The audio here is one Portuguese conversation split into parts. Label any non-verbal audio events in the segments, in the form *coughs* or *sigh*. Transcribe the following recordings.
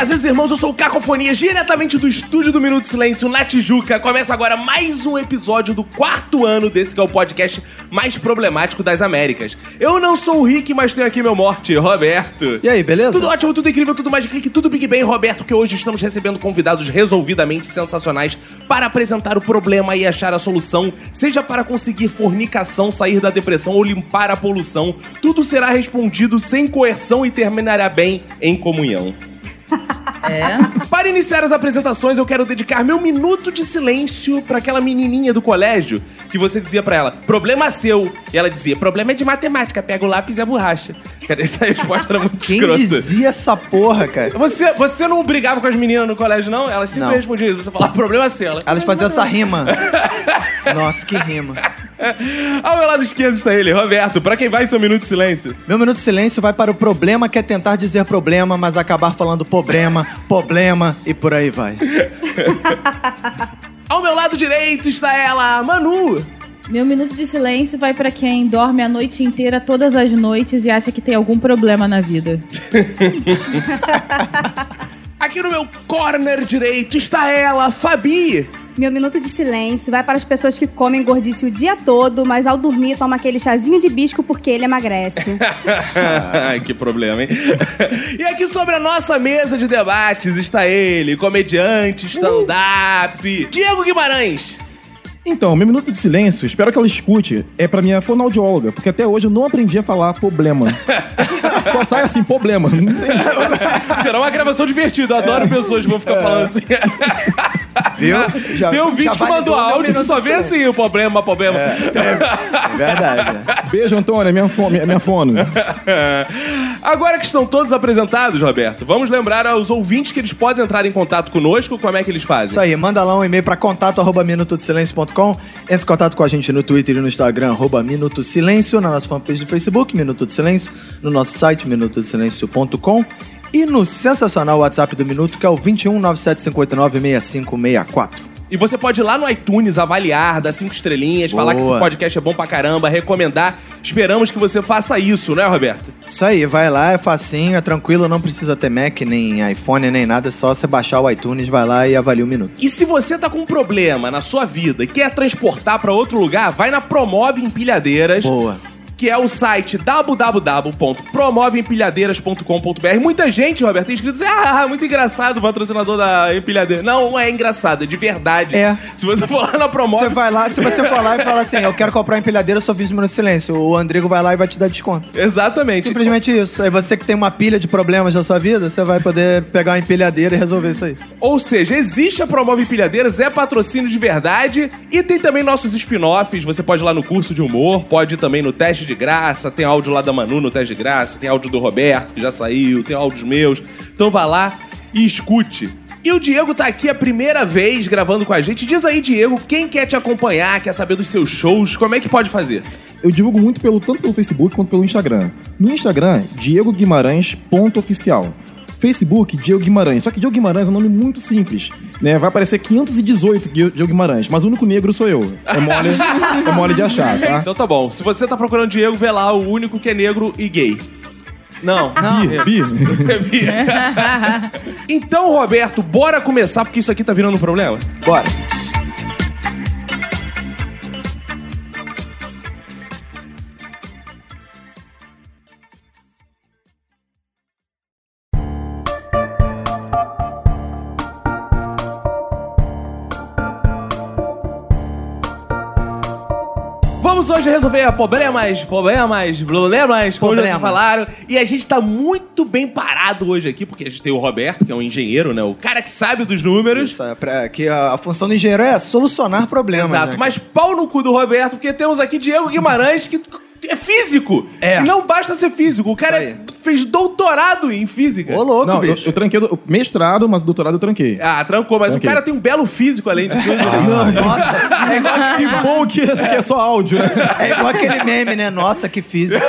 Fazendo irmãos, eu sou o Cacofonia, diretamente do estúdio do Minuto Silêncio, na Tijuca. Começa agora mais um episódio do quarto ano desse que é o podcast mais problemático das Américas. Eu não sou o Rick, mas tenho aqui meu morte, Roberto. E aí, beleza? Tudo ótimo, tudo incrível, tudo mais de clique, tudo Big Bang, Roberto, porque hoje estamos recebendo convidados resolvidamente sensacionais para apresentar o problema e achar a solução, seja para conseguir fornicação, sair da depressão ou limpar a poluição. Tudo será respondido sem coerção e terminará bem em comunhão. Para iniciar as apresentações, eu quero dedicar meu minuto de silêncio para aquela menininha do colégio que você dizia pra ela, problema seu. E ela dizia, problema é de matemática, pega o lápis e a borracha. Cara, essa resposta era muito Quem escrota. dizia essa porra, cara? Você, você não brigava com as meninas no colégio, não? Elas sempre Não. respondiam isso. Você falava, problema é seu. Ela, Elas faziam essa rima. *laughs* Nossa, que rima. Ao meu lado esquerdo está ele, Roberto. Pra quem vai seu minuto de silêncio? Meu minuto de silêncio vai para o problema que é tentar dizer problema, mas acabar falando problema, problema e por aí vai. *laughs* Ao meu lado direito está ela, Manu. Meu minuto de silêncio vai pra quem dorme a noite inteira, todas as noites e acha que tem algum problema na vida. *laughs* Aqui no meu corner direito está ela, Fabi. Meu minuto de silêncio vai para as pessoas que comem gordice o dia todo, mas ao dormir toma aquele chazinho de bisco porque ele emagrece. *laughs* Ai, que problema, hein? e aqui sobre a nossa mesa de debates está ele, comediante, stand-up, Diego Guimarães. Então, meu minuto de silêncio, espero que ela escute, é pra minha fonoaudióloga, porque até hoje eu não aprendi a falar problema. *laughs* Só sai assim, problema. Não *laughs* tem- Será uma gravação divertida, eu adoro pessoas que vão ficar falando assim. Viu? Já- Tem um já vídeo que validou mandou meu áudio que minuto só de vê silêncio. assim, o problema, problema. É verdade. né? Beijo, Antônia, minha, fo minha, minha fono. *laughs* Agora que estão todos apresentados, Roberto, vamos lembrar aos ouvintes que eles podem entrar em contato conosco, como é que eles fazem? Isso aí, manda lá um e-mail para contato arroba Entre em contato com a gente no Twitter e no Instagram, arroba Minuto Silêncio, na nossa fanpage do Facebook, Minuto Silêncio, no nosso site, minutodesilencio.com e no sensacional WhatsApp do Minuto, que é o 21 97589 6564. E você pode ir lá no iTunes avaliar, dar cinco estrelinhas, falar que esse Boa. podcast é bom pra caramba, recomendar. Esperamos que você faça isso, né, Roberto? Isso aí, vai lá, é facinho, é tranquilo, não precisa ter Mac, nem iPhone, nem nada, é só você baixar o iTunes, vai lá e avalia o Minuto. E se você tá com um problema na sua vida e quer transportar pra outro lugar, vai na Promove Empilhadeiras. Boa. Que é o site www.promoveempilhadeiras.com.br. Muita gente, Roberto, tem escrito assim: Ah, muito engraçado o patrocinador da empilhadeira. Não, não é engraçado, é de verdade. É. Se você for lá na Promove. Você vai lá, se você for lá e falar assim, eu quero comprar uma empilhadeira, eu só fiz de Silêncio, o Andrigo vai lá e vai te dar desconto. Exatamente. Simplesmente isso. Aí você que tem uma pilha de problemas na sua vida, você vai poder pegar uma empilhadeira e resolver isso aí. Ou seja, existe a Promove Empilhadeiras, é patrocínio de verdade e tem também nossos spin-offs. Você pode ir lá no curso de humor, pode ir também no teste de graça, tem áudio lá da Manu no teste de graça, tem áudio do Roberto, que já saiu, tem áudios meus. Então vá lá e escute. E o Diego tá aqui a primeira vez gravando com a gente. Diz aí, Diego, quem quer te acompanhar, quer saber dos seus shows, como é que pode fazer? Eu divulgo muito pelo, tanto pelo Facebook quanto pelo Instagram. No Instagram, Diego Guimarães, ponto oficial. Facebook, Diego Guimarães. Só que Diego Guimarães é um nome muito simples, né? Vai aparecer 518 Gui- Diego Guimarães, mas o único negro sou eu. É mole, é mole de achar, tá? Então tá bom. Se você tá procurando Diego, vê lá o único que é negro e gay. Não. Bi, bi. *laughs* *laughs* então, Roberto, bora começar, porque isso aqui tá virando um problema? Bora. Hoje resolver problemas, problemas, problemas, como Problema. vocês falaram. E a gente tá muito bem parado hoje aqui, porque a gente tem o Roberto, que é um engenheiro, né? O cara que sabe dos números. Isso, é pra, que a, a função do engenheiro é solucionar problemas. Exato, né? mas pau no cu do Roberto, porque temos aqui Diego Guimarães, que é físico. É. E não basta ser físico. O cara fez doutorado em física. Ô, louco, Não, eu, bicho. eu tranquei do- mestrado, mas doutorado eu tranquei. Ah, trancou, mas Ok. o cara tem um belo físico além de tudo. Não, nossa. É igual, Que bom que, que é só áudio, né? é igual aquele meme, né? Nossa, que físico.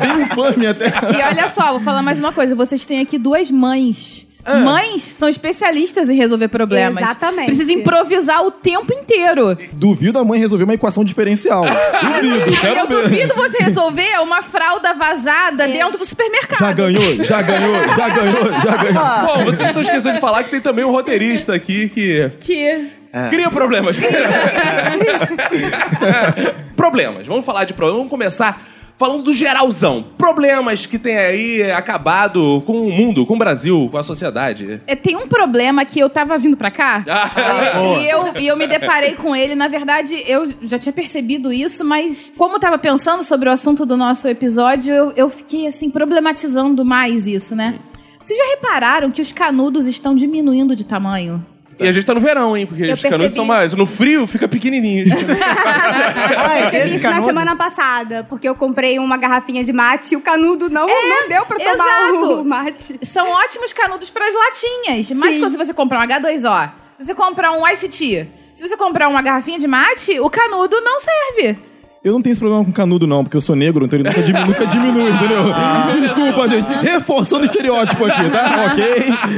Bem infame até. E olha só, vou falar mais uma coisa. Vocês têm aqui duas mães. Mães são especialistas em resolver problemas. Exatamente. Precisa improvisar o tempo inteiro. Duvido a mãe resolver uma equação diferencial. Duvido, quero eu ver. duvido você resolver uma fralda vazada dentro do supermercado. Já ganhou, já ganhou, já ganhou, já ganhou. Bom, vocês estão esquecendo de falar que tem também um roteirista aqui que Que. cria problemas. *laughs* *laughs* problemas. Vamos falar de problemas. Vamos começar falando do geralzão. Problemas que tem aí acabado com o mundo, com o Brasil, com a sociedade. É, tem um problema que eu tava vindo pra cá Ah, e, eu, e eu me deparei com ele. Na verdade, eu já tinha percebido isso, mas como eu tava pensando sobre o assunto do nosso episódio, eu, eu fiquei assim, problematizando mais isso, né? Vocês já repararam que os canudos estão diminuindo de tamanho? E a gente tá no verão, hein? Porque Eu os canudos percebi. são mais. No frio fica pequenininho. Ah, é Percebi isso na canudo? semana passada, porque eu comprei uma garrafinha de mate e o canudo não, não deu pra tomar exato. o *laughs* mate. São ótimos canudos para as latinhas. Mas Sim. quando você comprar um H2O, se você comprar um Ice Tea, se você comprar uma garrafinha de mate, o canudo não serve. Eu não tenho esse problema com canudo, não, porque eu sou negro, então ele nunca, diminu nunca diminui, entendeu? Desculpa, gente. Reforçando o estereótipo aqui, tá? Ok?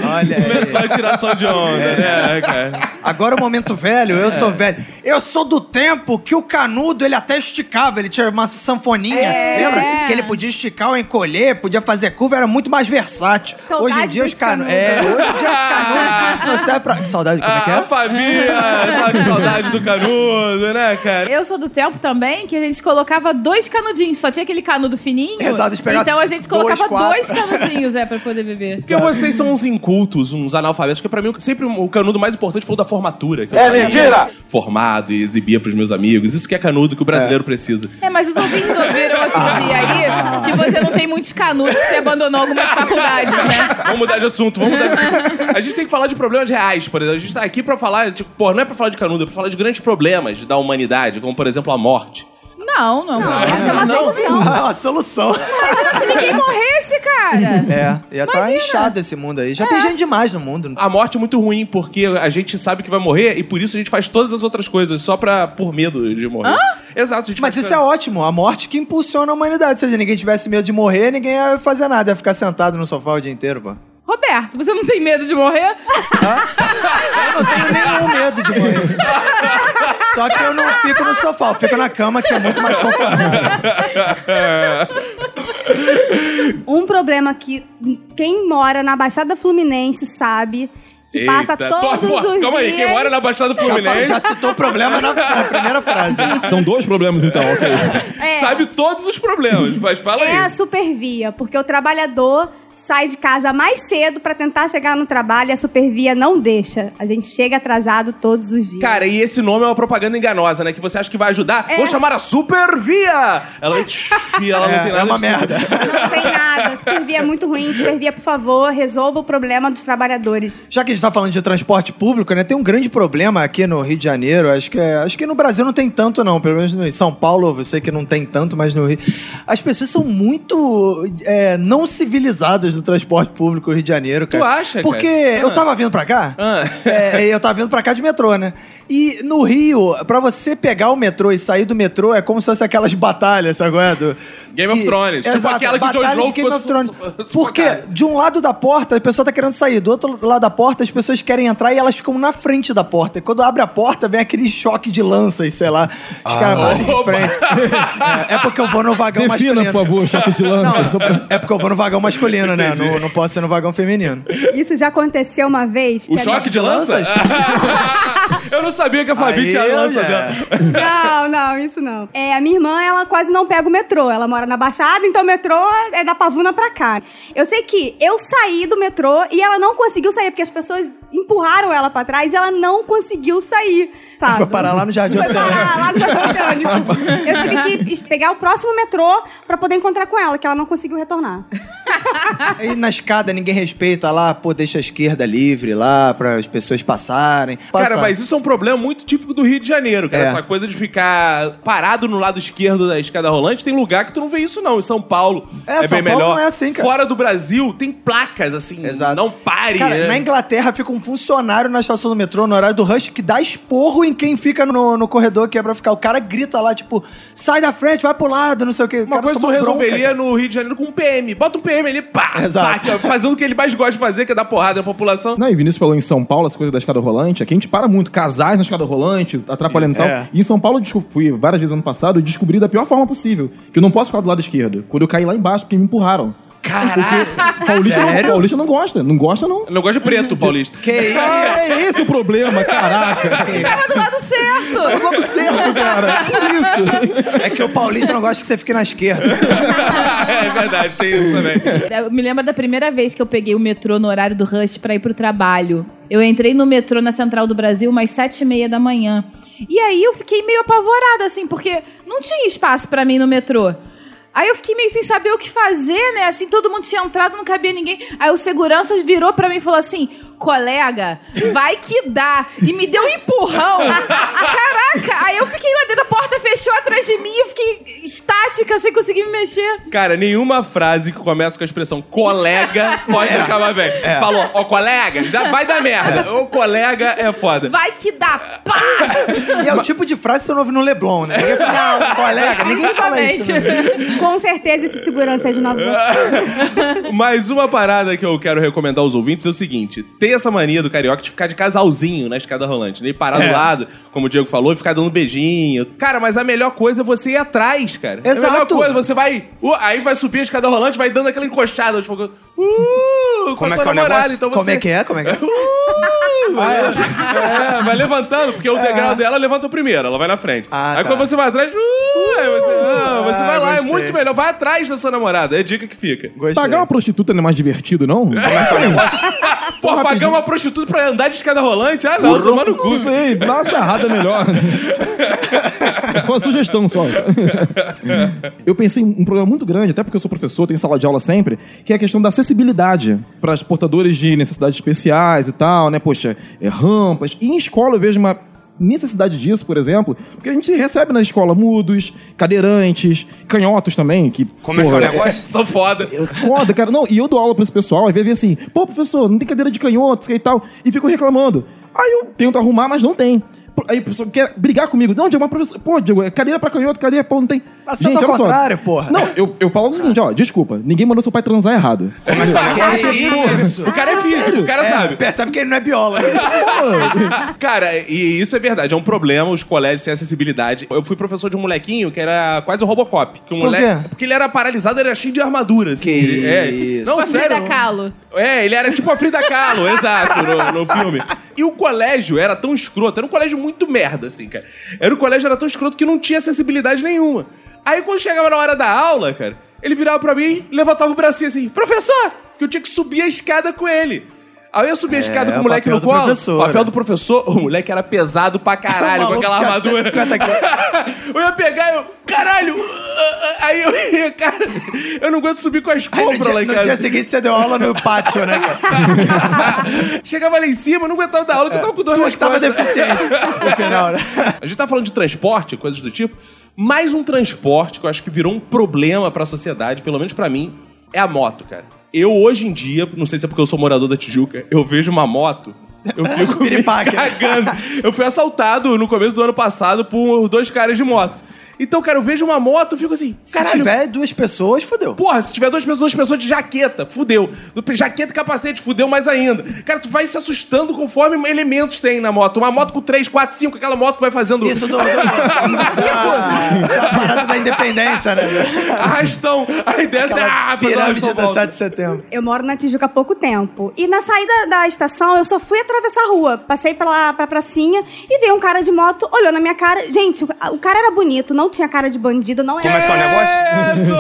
Olha aí. Começou a tiração de onda, né, cara? Agora o momento velho, eu sou velho. Eu sou do tempo que o canudo, ele até esticava, ele tinha uma sanfoninha, lembra? Que ele podia esticar ou encolher, podia fazer curva, era muito mais versátil. Saudade hoje em dia os desse canudos... canudo. É, hoje em dia os canudos *laughs* não servem pra... Saudade, como é que A, a é? família tá com saudade do canudo, né, cara? Eu sou do tempo também que a gente colocava dois canudinhos, só tinha aquele canudo fininho. Exato, então a gente dois, colocava quatro. dois canudinhos, é, pra poder beber. Porque vocês são uns incultos, uns analfabetos, porque pra mim sempre o canudo mais importante foi o da formatura. Que eu é mentira! Formado e exibia pros meus amigos. Isso que é canudo que o brasileiro precisa. É, mas os ouvintes ouviram outro dia aí que você não tem muitos canudos, que você abandonou algumas faculdades, né? Vamos mudar de assunto, vamos mudar de assunto. A gente tem que falar de problemas reais, por exemplo. A gente tá aqui pra falar, tipo, pô, não é pra falar de canudo, é pra falar de grandes problemas da humanidade, como por exemplo a morte. Não, não. Essa é uma solução. Ah, uma solução. Se ninguém morresse, cara. É, ia estar inchado esse mundo aí. Já tem gente demais no mundo. A morte é muito ruim, porque a gente sabe que vai morrer e por isso a gente faz todas as outras coisas, só pra, por medo de morrer. Exato, a gente Mas isso é ótimo, a morte que impulsiona a humanidade. Se ninguém tivesse medo de morrer, ninguém ia fazer nada, ia ficar sentado no sofá o dia inteiro, pô. Roberto, você não tem medo de morrer? Eu não tenho nenhum medo de morrer. *laughs* Só que eu não fico no sofá, eu fico na cama, que é muito mais confortável. Um problema que quem mora na Baixada Fluminense sabe, que passa Eita, todos pô, pô, os Calma aí, dias... quem mora na Baixada Já, Fluminense já citou o problema na, na primeira frase. São dois problemas, então, ok. É, sabe todos os problemas, mas fala é a aí. supervia, porque o trabalhador sai de casa mais cedo pra tentar chegar no trabalho e a supervia não deixa. A gente chega atrasado todos os dias. Cara, e esse nome é uma propaganda enganosa, né? Que você acha que vai ajudar. É. Vou chamar a Supervia! Ela vai... e ela não É, tem é nada uma de merda. Não tem nada. Supervia é muito ruim. Supervia, por favor, resolva o problema dos trabalhadores. Já que a gente tá falando de transporte público, né? Tem um grande problema aqui no Rio de Janeiro. Acho que, é- acho que no Brasil não tem tanto, não. Pelo menos em São Paulo, eu sei que não tem tanto, mas no Rio. As pessoas são muito é, não civilizadas no transporte público Rio de Janeiro, cara. Tu acha, Porque cara? eu tava vindo pra cá. Ah. É, eu tava vindo pra cá de metrô, né? E no Rio, pra você pegar o metrô e sair do metrô, é como se fosse aquelas batalhas, sabe? é? Do, Game of Thrones. Tipo aquela que o Jon batalha Snow de Game of Thrones. Porque de um lado da porta, a pessoa tá querendo sair. Do outro lado da porta, as pessoas querem entrar e elas ficam na frente da porta. E quando abre a porta, vem aquele choque de lanças, sei lá. Os caras batem de Opa. frente. É, é porque eu vou no vagão Defina, masculino. por favor, chato de lança. Não, pra- é porque eu vou no vagão masculino, né? Não, não posso ser no vagão feminino. Isso já aconteceu uma vez. O que choque de lança? lanças? *laughs* *laughs* eu não sabia que a Fabi Aí, tinha a lança dela. *laughs* Não, não, isso não. É, a minha irmã, ela quase não pega o metrô. Ela mora na Baixada, então o metrô é da Pavuna pra cá. Eu sei que eu saí do metrô e ela não conseguiu sair, porque as pessoas empurraram ela pra trás e ela não conseguiu sair, sabe? Foi parar lá no Jardim Foi Oceânico. parar lá no Jardim Oceânico. Eu tive que pegar o próximo metrô pra poder encontrar com ela, que ela não conseguiu retornar. Aí na escada ninguém respeita lá, pô, deixa a esquerda livre lá para as pessoas passarem. Cara, Passa- mas isso é um problema muito típico do Rio de Janeiro, cara. É. Essa coisa de ficar parado no lado esquerdo da escada rolante. Tem lugar que tu não vê isso, não. Em São Paulo É, é, São bem Paulo melhor. não é assim, cara. Fora do Brasil, tem placas assim. Exato. Não pare. Cara, né? na Inglaterra fica um funcionário na estação do metrô, no horário do rush, que dá esporro em quem fica no, no corredor que é pra ficar. O cara grita lá, tipo, sai da frente, vai pro lado, não sei o quê. O Uma coisa tu toma bronca, resolveria cara. no Rio de Janeiro com um PM. Bota um PM ali, pá, Exato. pá, fazendo o que ele mais gosta de fazer, que é dar porrada na população. Não, e Vinícius falou em São Paulo, essa coisa da escada rolante. Aqui a gente para muito, casais na escada rolante, atrapalhando e tal. É. E em São Paulo, eu fui várias vezes ano passado e descobri da pior forma possível. Que eu não posso ficar do lado esquerdo. Quando eu caí lá embaixo, porque me empurraram. Caraca! Paulista não, Sério? Paulista não gosta. Não gosta, não. Eu não gosto de preto, paulista. Que isso? Ah, é esse o problema, caraca. *laughs* Tava do lado certo. Vamos certo, cara. Por isso. É que o paulista não gosta que você fique na esquerda. *laughs* é verdade, tem isso também. Eu me lembro da primeira vez que eu peguei o metrô no horário do rush pra ir pro trabalho. Eu entrei no metrô na Central do Brasil umas sete e meia da manhã. E aí eu fiquei meio apavorada, assim, porque não tinha espaço pra mim no metrô. Aí eu fiquei meio sem saber o que fazer, né? Assim, todo mundo tinha entrado, não cabia ninguém. Aí o segurança virou pra mim e falou assim: colega, vai que dá. E me deu um empurrão. Caraca! Aí eu fiquei lá dentro, a porta fechou atrás de mim, eu fiquei estática, sem conseguir me mexer. Cara, nenhuma frase que começa com a expressão colega *laughs* pode acabar bem. Falou, ó, colega, já vai dar merda. O colega é foda. Vai que dá! Pá! E é o tipo de frase que você não ouve no Leblon, né? Ninguém fala, não, colega, ninguém fala isso. Né? Com certeza esse segurança é de Nova Iguaçu. *laughs* Mas uma parada que eu quero recomendar aos ouvintes é o seguinte: tem essa mania do carioca de ficar de casalzinho na escada rolante, né? E parar É. do lado, como o Diego falou, e ficar dando beijinho. Cara, mas a melhor coisa é você ir atrás, cara. A melhor Exato. coisa, você vai. uh, aí vai subir a escada rolante, vai dando aquela encoxada. Tipo, uh, com Como a é sua que é o namorada. Então você, Como é que é? Como é que é? Uh, *laughs* é, vai levantando, porque o degrau dela levanta primeiro, ela vai na frente. Ah, aí tá. quando você vai atrás, uh, aí você, ah, você Ah, vai lá, gostei. é muito melhor. Vai atrás da sua namorada, é a dica que fica. Gostei. Pagar uma prostituta não é mais divertido, não? *laughs* Como é que é o negócio? Pagar uma prostituta pra andar de escada rolante? Ah, não, tomar no cu. Sei, dá uma sarrada melhor. *laughs* uma sugestão só. eu pensei em um problema muito grande, até porque eu sou professor, tenho sala de aula sempre, que é a questão da acessibilidade para portadores de necessidades especiais e tal, né? Poxa, é, rampas. E em escola eu vejo uma necessidade disso, por exemplo, porque a gente recebe na escola mudos, cadeirantes, canhotos também, que Como é que é o negócio? *laughs* Sou foda. *laughs* Foda, cara. Não, e eu dou aula pra esse pessoal, às vezes vem assim, pô, professor, não tem cadeira de canhotos e tal, e ficam reclamando. Aí eu tento arrumar, mas não tem. Aí o professor quer brigar comigo. Não, Diego, mas professor, pô, Diego, é cadeira pra canhoto, cadeira, pô, não tem. Mas você tá ao olha só. contrário, porra. Não, eu, eu falo o seguinte, ó, desculpa, ninguém mandou seu pai transar errado. Que isso? O cara é físico, o cara sabe. Percebe que ele não é biólogo. *laughs* Cara, e isso é verdade, é um problema os colégios sem acessibilidade. Eu fui professor de um molequinho que era quase o Robocop. Que um Por moleque, quê? Porque ele era paralisado, ele era cheio de armadura. Assim. Que Ele- é. isso. Não, Tipo a sério. Frida Kahlo. É, ele era tipo a Frida Kahlo, *laughs* exato, no, no filme. E o colégio era tão escroto, era um colégio muito merda, assim, cara. Era um colégio era tão escroto que não tinha acessibilidade nenhuma. Aí quando chegava na hora da aula, cara, ele virava pra mim levantava o bracinho assim, professor! Que eu tinha que subir a escada com ele. Aí eu ia subir a escada com é o o moleque no colo. o papel né? do professor, o moleque era pesado pra caralho com aquela armadura. 150 quilos. *laughs* eu ia pegar e eu, caralho! Aí eu ia, cara, eu não aguento subir com as no, compras lá em no casa. dia seguinte você deu aula no pátio, né? *laughs* Chegava lá em cima, não aguentava dar aula, que eu tava com dor Tu nas estava deficiente no final, né? *laughs* A gente tá falando de transporte, coisas do tipo. Mais um transporte que eu acho que virou um problema pra sociedade, pelo menos pra mim, é a moto, cara. Eu, hoje em dia, não sei se é porque eu sou morador da Tijuca, eu vejo uma moto, eu *laughs* fico me cagando. Eu fui assaltado no começo do ano passado por dois caras de moto. Então, cara, eu vejo uma moto, eu fico assim, Se caralho, tiver duas pessoas, fodeu. Porra, se tiver duas pessoas, duas pessoas de jaqueta, fudeu. Do- Jaqueta e capacete, fudeu mais ainda. Cara, tu vai se assustando conforme elementos tem na moto. Uma moto com 3, 4, 5, aquela moto que vai fazendo Isso do, *laughs* da parada da independência, né? arrastão. Aí desce, Aquela ah, pirâmide da volta. 7 de setembro. Eu moro na Tijuca há pouco tempo. E na saída da estação, eu só fui atravessar a rua. Passei pra lá, pra pracinha e veio um cara de moto, olhou na minha cara. Gente, o, o cara era bonito, não não tinha cara de bandido, não Como é que é o negócio? *laughs* Isso!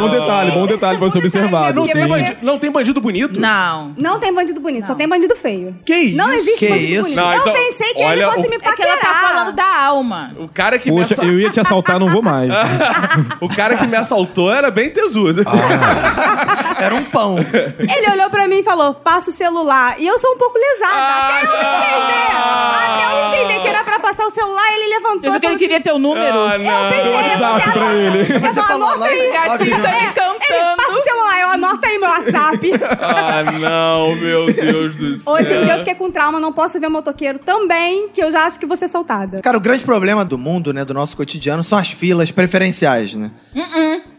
Bom detalhe, bom detalhe pra ser observado. Não tem, sim. bandido, não tem bandido bonito? Não. Não tem bandido bonito, só tem bandido feio. Que isso? Não existe Que bandido isso? bonito. Não, eu então, pensei que olha, ele fosse o- me É que paquerar. ela tá falando da alma. O cara que me Poxa, assa- eu ia te assaltar, não vou mais. *laughs* O cara que me assaltou era bem tesudo. *laughs* Era um pão. Ele olhou pra mim e falou, passa o celular. E eu sou um pouco lesada. Ah, até eu entender. não. Até eu entender que era pra passar o celular, ele levantou. Eu achei que ele e queria teu número. Ah, não. pensei, Deu WhatsApp pra ele. Você falou anota aí. Gatinho tá me Ele, cantando. passa o celular, eu anoto aí meu WhatsApp. Ah, não, meu Deus do céu. Hoje em dia eu fiquei com trauma, não posso ver motoqueiro também, que eu já acho que vou ser soltada. Cara, o grande problema do mundo, né, do nosso cotidiano, são as filas preferenciais, né?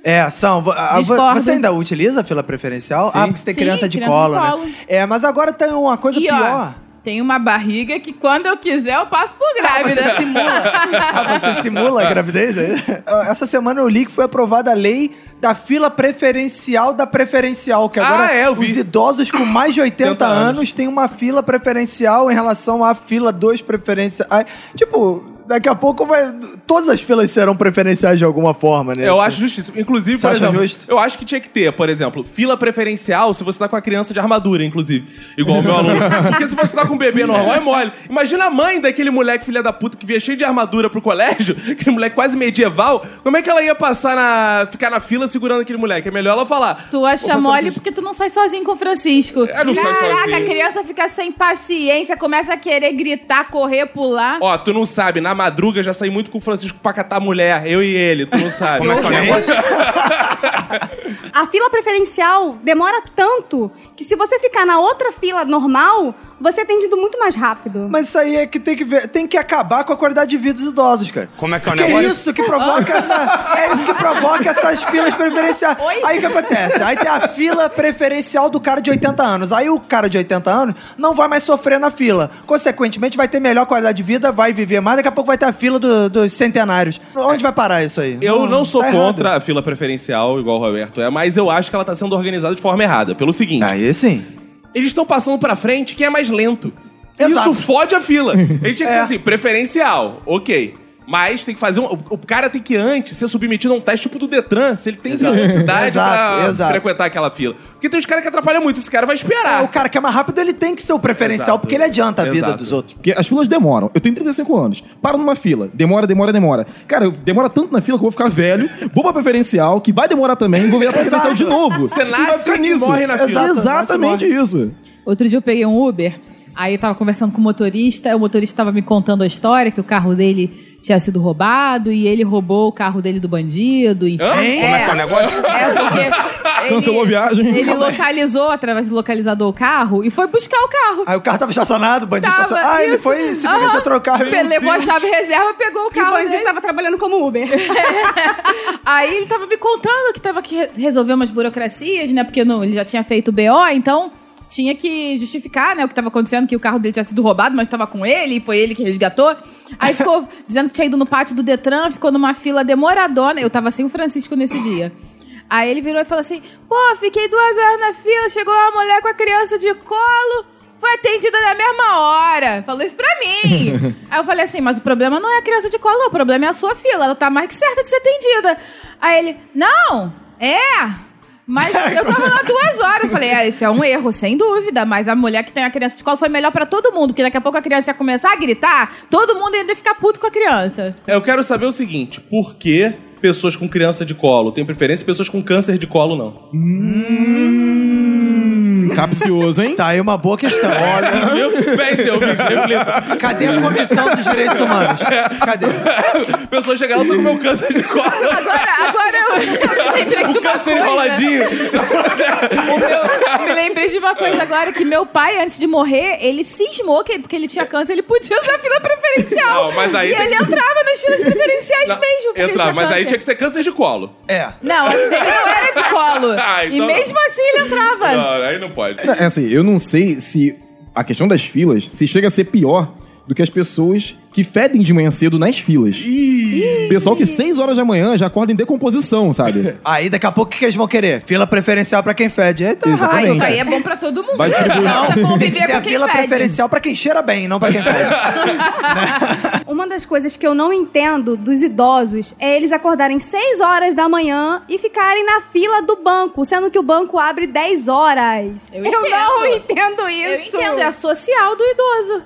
É, são. a- vo- Discordo. Você ainda utiliza a fila preferencial? Sim. Ah, porque você tem Sim, criança de criança colo, de né? colo. É, mas agora tem uma coisa E pior. ó, tem uma barriga que quando eu quiser eu passo por grávida. Você simula. *laughs* ah, você simula a gravidez? é? Essa semana eu li que foi aprovada a lei da fila preferencial da preferencial, que agora Ah, é, eu vi. os idosos com mais de 80 80 anos anos têm uma fila preferencial em relação à fila dos preferenciais. Tipo, daqui a pouco vai, todas as filas serão preferenciais de alguma forma, né? Eu acho justíssimo. Inclusive, Você por acha exemplo, justo? eu acho que tinha que ter, por exemplo, fila preferencial se você tá com a criança de armadura, inclusive. Igual o meu aluno. *laughs* Porque se você tá com um bebê normal, é mole. Imagina a mãe daquele moleque filha da puta que via cheio de armadura pro colégio, *laughs* aquele moleque quase medieval. Como é que ela ia passar na. ficar na fila segurando aquele moleque? É melhor ela falar. Tu "Ô, acha mole porque tu não sai sozinho com o Francisco. Eu não Caraca, sozinho. a criança fica sem paciência, começa a querer gritar, correr, pular. Ó, tu não sabe, na madruga já saí muito com o Francisco pra catar mulher, eu e ele, tu não sabe. Como é que é o negócio? A fila preferencial demora tanto que se você ficar na outra fila normal, você é atendido muito mais rápido. Mas isso aí é que tem que ver, tem que acabar com a qualidade de vida dos idosos, cara. Como é que é o Que é negócio? isso que provoca essa. É isso que provoca essas filas preferenciais. Aí o que acontece? Aí tem a fila preferencial do cara de 80 anos. Aí o cara de 80 anos não vai mais sofrer na fila. Consequentemente, vai ter melhor qualidade de vida, vai viver mais. Daqui a pouco vai ter a fila do- dos centenários. Onde vai parar isso aí? Eu não sou tá errado. contra a fila preferencial, igual o Roberto é, mas eu acho que ela tá sendo organizada de forma errada. Pelo seguinte, Aí sim. Eles estão passando pra frente quem é mais lento. Exato. Isso fode a fila. *laughs* Ele tinha que ser É. assim, preferencial, ok. Mas tem que fazer um. O o cara tem que antes ser submetido a um teste tipo do Detran, se ele tem Exato. velocidade Exato, pra exato. frequentar aquela fila. Porque tem uns caras que atrapalham muito, esse cara vai esperar. É, o cara que é mais rápido, ele tem que ser o preferencial, Exato. porque ele adianta a vida dos outros. Porque as filas demoram. Eu tenho 35 anos. Paro numa fila. Demora, demora, demora. Cara, demora tanto na fila que eu vou ficar velho. Vou pra preferencial, que vai demorar também. Vou virar preferencial de novo. Você nasce e morre na fila. Exato. Exatamente isso. Outro dia eu peguei um Uber, aí eu tava conversando com o motorista, o motorista tava me contando a história que o carro dele tinha sido roubado e ele roubou o carro dele do bandido. Enfim. Hã? Como é que é o negócio? É, porque. ele- *laughs* Cancelou a viagem. Ele localizou através do localizador o carro e foi buscar o carro. Aí o carro tava estacionado, o bandido Tava, estacionado. Ah, ele isso. foi simplesmente Aham. a trocar. Pe- Levou a chave reserva, pegou o E o carro bandido dele. tava trabalhando como Uber. *laughs* Aí ele tava me contando que tava que re- resolver umas burocracias, né? Porque não, ele já tinha feito o BO, então tinha que justificar, né, o que tava acontecendo, que o carro dele tinha sido roubado, mas tava com ele, e foi ele que resgatou. Aí ficou dizendo que tinha ido no pátio do Detran, ficou numa fila demoradona. Eu tava sem o Francisco nesse dia. Aí ele virou e falou assim: pô, fiquei duas horas na fila, chegou uma mulher com a criança de colo. Foi atendida na mesma hora. Falou isso pra mim. *laughs* Aí eu falei assim, mas o problema não é a criança de colo. O problema é a sua fila. Ela tá mais que certa de ser atendida. Aí ele, não, é. Mas eu tava lá duas horas. Eu falei, é, isso é um erro, sem dúvida. Mas a mulher que tem a criança de colo foi melhor pra todo mundo. Porque daqui a pouco a criança ia começar a gritar, todo mundo ia ficar puto com a criança. Eu quero saber o seguinte: por que pessoas com criança de colo têm preferência e pessoas com câncer de colo não? Hum, capcioso, hein? Tá aí uma boa questão. Olha, *laughs* Viu? Pense, eu reflito. cadê a Comissão dos Direitos Humanos? Cadê? Pessoas chegaram lá, tô com meu câncer de colo. Agora, agora eu, eu me lembrei de O uma câncer coisa. enroladinho. O meu- me lembrei de uma coisa agora, que meu pai, antes de morrer, ele cismou que porque ele tinha câncer, ele podia usar a fila preferencial. Não, mas aí e tem ele que- entrava nas filas preferenciais Não, mesmo. porque ele Entrava, tinha mas aí câncer. tinha que ser câncer de colo. É. Não, a dele não era de colo. *laughs* Ah, E então mesmo assim ele entrava. Não, aí não pode. É assim, eu não sei se a questão das filas se chega a ser pior do que as pessoas que fedem de manhã cedo nas filas. Pessoal que 6 horas da manhã já acorda em decomposição, sabe? *laughs* Aí daqui a pouco o que que eles vão querer? Fila preferencial pra quem fede. Exatamente. Ah, isso aí é bom pra todo mundo. Vai distribuir. Pra Tem que conviver ser a com quem fila fede. preferencial pra quem cheira bem, não pra quem fede. *laughs* *laughs* Uma das coisas que eu não entendo dos idosos é eles acordarem 6 horas da manhã e ficarem na fila do banco, sendo que o banco abre 10 horas. Eu não entendo. entendo Eu isso. entendo, é a social do idoso.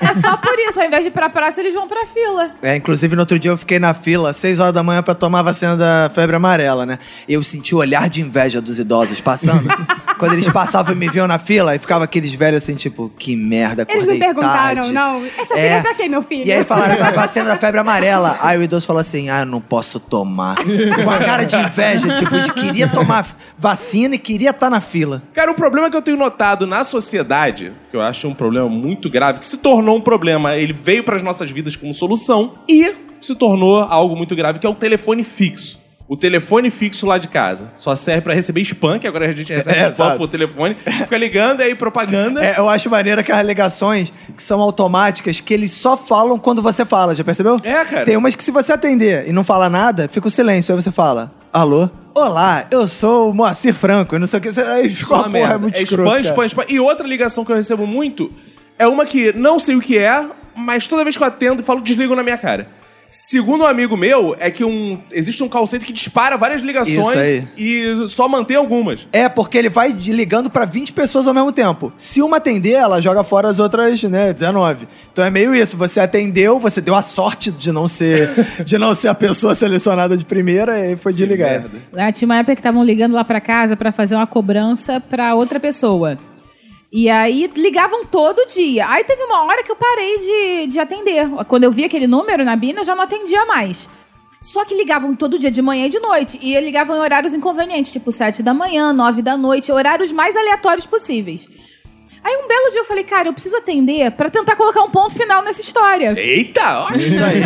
É só por isso. Ao invés de ir pra praça, eles vão pra fila. É, inclusive no outro dia eu fiquei na fila, 6 horas da manhã, pra tomar a vacina da febre amarela, né? Eu senti o olhar de inveja dos idosos passando. *laughs* Quando eles passavam e me viam na fila, e ficava aqueles velhos assim, tipo, que merda, Eles acordei me perguntaram, tarde. não. Essa É. fila é pra quem, meu filho? E aí falaram, a vacina da febre amarela. Aí o idoso falou assim, ah, eu não posso tomar. Com a cara de inveja, tipo, de queria tomar vacina e queria estar na fila. Cara, o problema que eu tenho notado na sociedade, que eu acho um problema muito grave, que se tornou um problema, ele veio para as nossas vidas como solução e se tornou algo muito grave, que é o telefone fixo. O telefone fixo lá de casa só serve pra receber spam, que agora a gente *laughs* recebe É, spam por telefone, fica ligando aí propaganda. É, eu acho maneiro aquelas ligações que são automáticas, que eles só falam quando você fala, já percebeu? É, cara. Tem umas que se você atender e não falar nada, fica o silêncio. Aí você fala, alô? Olá, eu sou o Moacir Franco, e não sei o que. Aí ficou porra, merda. é muito é escroto, spam, cara. spam, spam. E outra ligação que eu recebo muito é uma que não sei o que é, mas toda vez que eu atendo e falo, desligam na minha cara. Segundo um amigo meu, é que um, existe um call center que dispara várias ligações e só mantém algumas. É, porque ele vai ligando pra 20 pessoas ao mesmo tempo. Se uma atender, ela joga fora as outras, né, 19. Então é meio isso, você atendeu, você deu a sorte de não ser *laughs* de não ser a pessoa selecionada de primeira e foi desligado. Ah, tinha uma época que estavam ligando lá pra casa pra fazer uma cobrança pra outra pessoa. E aí ligavam todo dia. Aí teve uma hora que eu parei de, de atender. Quando eu vi aquele número na Bina, eu já não atendia mais. Só que ligavam todo dia, de manhã e de noite. E ligavam em horários inconvenientes, tipo 7 da manhã, 9 da noite, horários mais aleatórios possíveis. Aí um belo dia eu falei, cara, eu preciso atender pra tentar colocar um ponto final nessa história. Eita! Olha. Isso aí.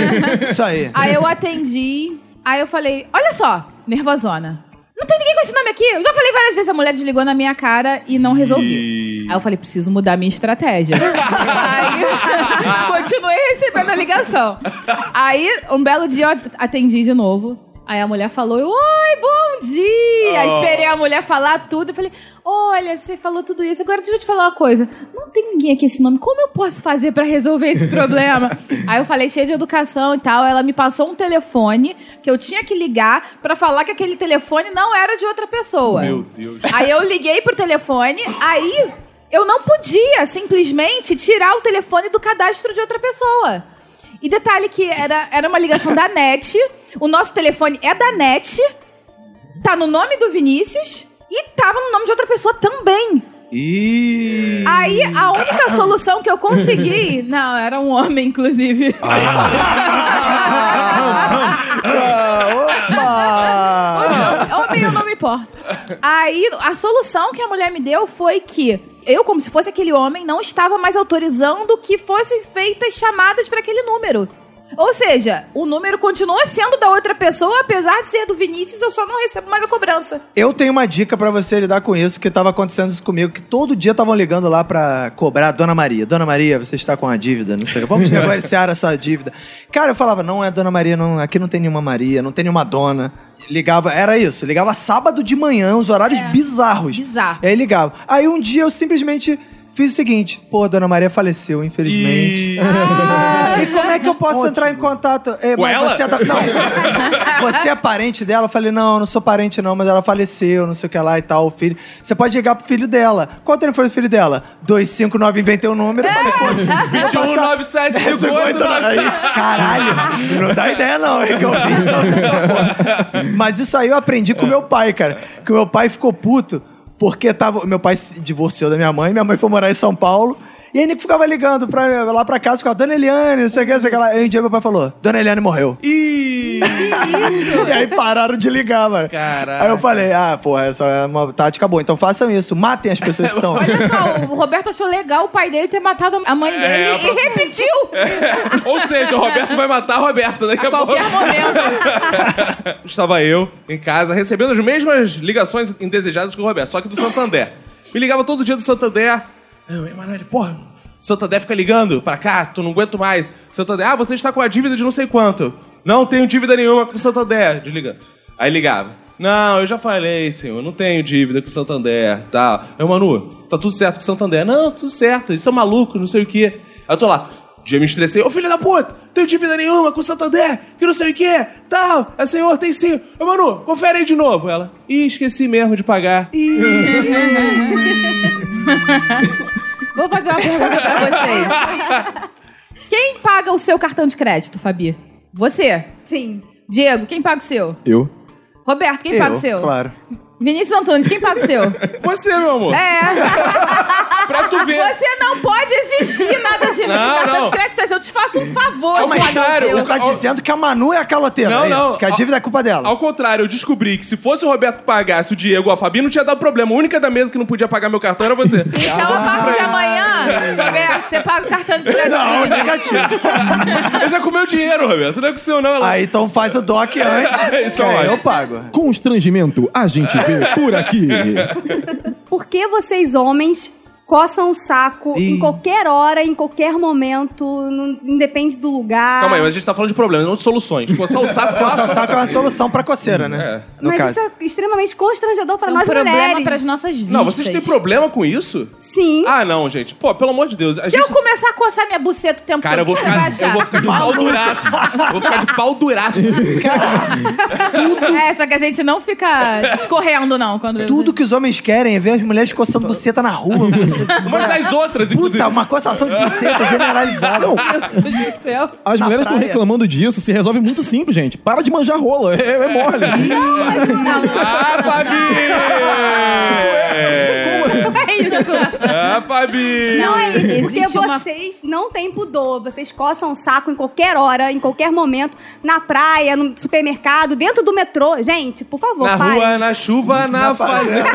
Isso aí. Aí eu atendi, aí eu falei, olha só, nervosona. Não tem ninguém com esse nome aqui. Eu já falei várias vezes, a mulher desligou na minha cara e não resolvi. Aí eu falei, preciso mudar minha estratégia. *laughs* Aí *laughs* continuei recebendo a ligação. Aí, um belo dia eu atendi de novo. Aí a mulher falou, oi, bom dia! Aí Esperei a mulher falar tudo. Eu falei, olha, você falou tudo isso. Agora deixa eu te falar uma coisa. Não tem ninguém aqui esse nome. Como eu posso fazer pra resolver esse problema? *laughs* Aí eu falei, cheia de educação e tal. Ela me passou um telefone que eu tinha que ligar pra falar que aquele telefone não era de outra pessoa. Meu Deus. Aí eu liguei pro telefone, aí eu não podia simplesmente tirar o telefone do cadastro de outra pessoa. E detalhe que era, era uma ligação da NET, o nosso telefone é da NET, tá no nome do Vinícius e tava no nome de outra pessoa também. Ih. Aí a única *coughs* solução que eu consegui. Não, era um homem, inclusive. Ah, *laughs* opa! Homem eu não me importo. Aí, a solução que a mulher me deu foi que eu, como se fosse aquele homem, não estava mais autorizando que fossem feitas chamadas para aquele número. Ou seja, o número continua sendo da outra pessoa, apesar de ser do Vinícius, eu só não recebo mais a cobrança. Eu tenho uma dica pra você lidar com isso, que tava acontecendo isso comigo, que todo dia estavam ligando lá pra cobrar Dona Maria. Dona Maria, você está com a dívida, não sei. Vamos *laughs* negociar a sua dívida. Cara, eu falava, não é Dona Maria, não, aqui não tem nenhuma Maria, não tem nenhuma dona. Ligava, era isso, ligava sábado de manhã, os horários bizarros. bizarro. E aí ligava. Aí um dia eu simplesmente fiz o seguinte, pô, Dona Maria faleceu, infelizmente. Ah, e como é que eu posso entrar em contato? É, Com mas ela? Você é da- Não. *laughs* Você é parente dela? Eu falei, não, eu não sou parente não, mas ela faleceu, não sei o que lá e tal, o filho. Você pode ligar pro filho dela. Qual o telefone do filho dela? 259, inventei o número. Eu falei, pô, vou 21, passar- 97, É, 58, Aí, Caralho, não dá ideia não, é que eu fiz não. *laughs* Mas isso aí eu aprendi com meu pai, cara. Que o meu pai ficou puto porque tava, meu pai se divorciou da minha mãe, minha mãe foi morar em São Paulo. E aí Nico ficava ligando pra, lá pra casa, ficava, Dona Eliane, não sei o que, não sei o que lá. Aí um dia meu pai falou, Dona Eliane morreu. Ih! *laughs* E aí pararam de ligar, mano. Caraca. Aí eu falei, ah, porra, essa é uma tática boa. Então façam isso, matem as pessoas que *laughs* estão... Olha só, o Roberto achou legal o pai dele ter matado a mãe dele *laughs* É, e pra- repetiu Ou seja, o Roberto vai matar a Roberta daqui a a, pouco. qualquer momento. Estava eu em casa recebendo as mesmas ligações indesejadas que o Roberto, só que do Santander. Me ligava todo dia do Santander. Eu, Emanuele, porra, Santander fica ligando pra cá, tu não aguento mais. Santander, ah, você está com a dívida de não sei quanto. Não tenho dívida nenhuma com o Santander. Desliga. Aí ligava. Não, eu já falei, senhor, não tenho dívida com o Santander, tá. Eu, Manu, tá tudo certo com o Santander. Não, tudo certo, isso é maluco, não sei o quê. Aí eu tô lá, dia me estressei, ô filho da puta, tenho dívida nenhuma com o Santander, que não sei o quê, tal. É senhor, tem sim. Ô Manu, confere aí de novo. Ela, ih, esqueci mesmo de pagar. *laughs* Vou fazer uma pergunta pra vocês. Quem paga o seu cartão de crédito, Fabi? Você. Sim. Diego, quem paga o seu? Eu? Roberto, quem Eu, paga o seu? Claro. Vinícius Antunes, quem paga o seu? *laughs* Você, meu amor. É. *laughs* Pra tu ver. Você não pode exigir nada de mim. Não, cartão não. de crédito, eu te faço um favor. Ao contrário, Você tá ao- dizendo que a Manu é a caloteira, Não, é isso? não. Que a dívida é culpa dela. Ao contrário, eu descobri que se fosse o Roberto que pagasse o Diego ou a Fabi, não tinha dado problema. A única da mesa que não podia pagar meu cartão era você. Então, a partir de amanhã, Roberto, você paga o cartão de crédito. Não, negativo. *laughs* Mas é com o meu dinheiro, Roberto. Não é com o seu, não. Ela... Aí então faz o doc antes. Então, que aí olha. eu pago. Constrangimento, a gente por aqui. Por que vocês, homens, coçam o saco Ih. em qualquer hora, em qualquer momento, não, independe do lugar? Calma aí, mas a gente tá falando de problemas, não de soluções. Coçar o saco... *laughs* Coçar o saco é uma solução pra coceira, né? É. No Mas caso. isso é extremamente constrangedor para Isso é um nós problema mulheres. para as nossas vidas. Não, vocês têm problema com isso? Sim. Ah, não, gente. Pô, pelo amor de Deus. A Se gente... eu começar a coçar minha buceta o tempo Cara, eu todo, vou você vai ficar, eu vou ficar de pau duraço. vou ficar de pau duraço. É, só que a gente não fica escorrendo, não. Quando Tudo que os homens querem é ver as mulheres coçando buceta na rua. Você... Umas das outras, inclusive. Puta, uma coçação de buceta generalizada. Meu Deus do céu. As Na mulheres estão reclamando disso, se resolve muito simples, gente. Para de manjar rola, é, é mole. Ah, Fabi! Não é isso. Ah, Fabi! Não é isso. Porque Existe uma... vocês não têm pudor. Vocês coçam o saco em qualquer hora, em qualquer momento, na praia, no supermercado, dentro do metrô. Gente, por favor, Na parem. rua, na chuva, na, Na fazenda.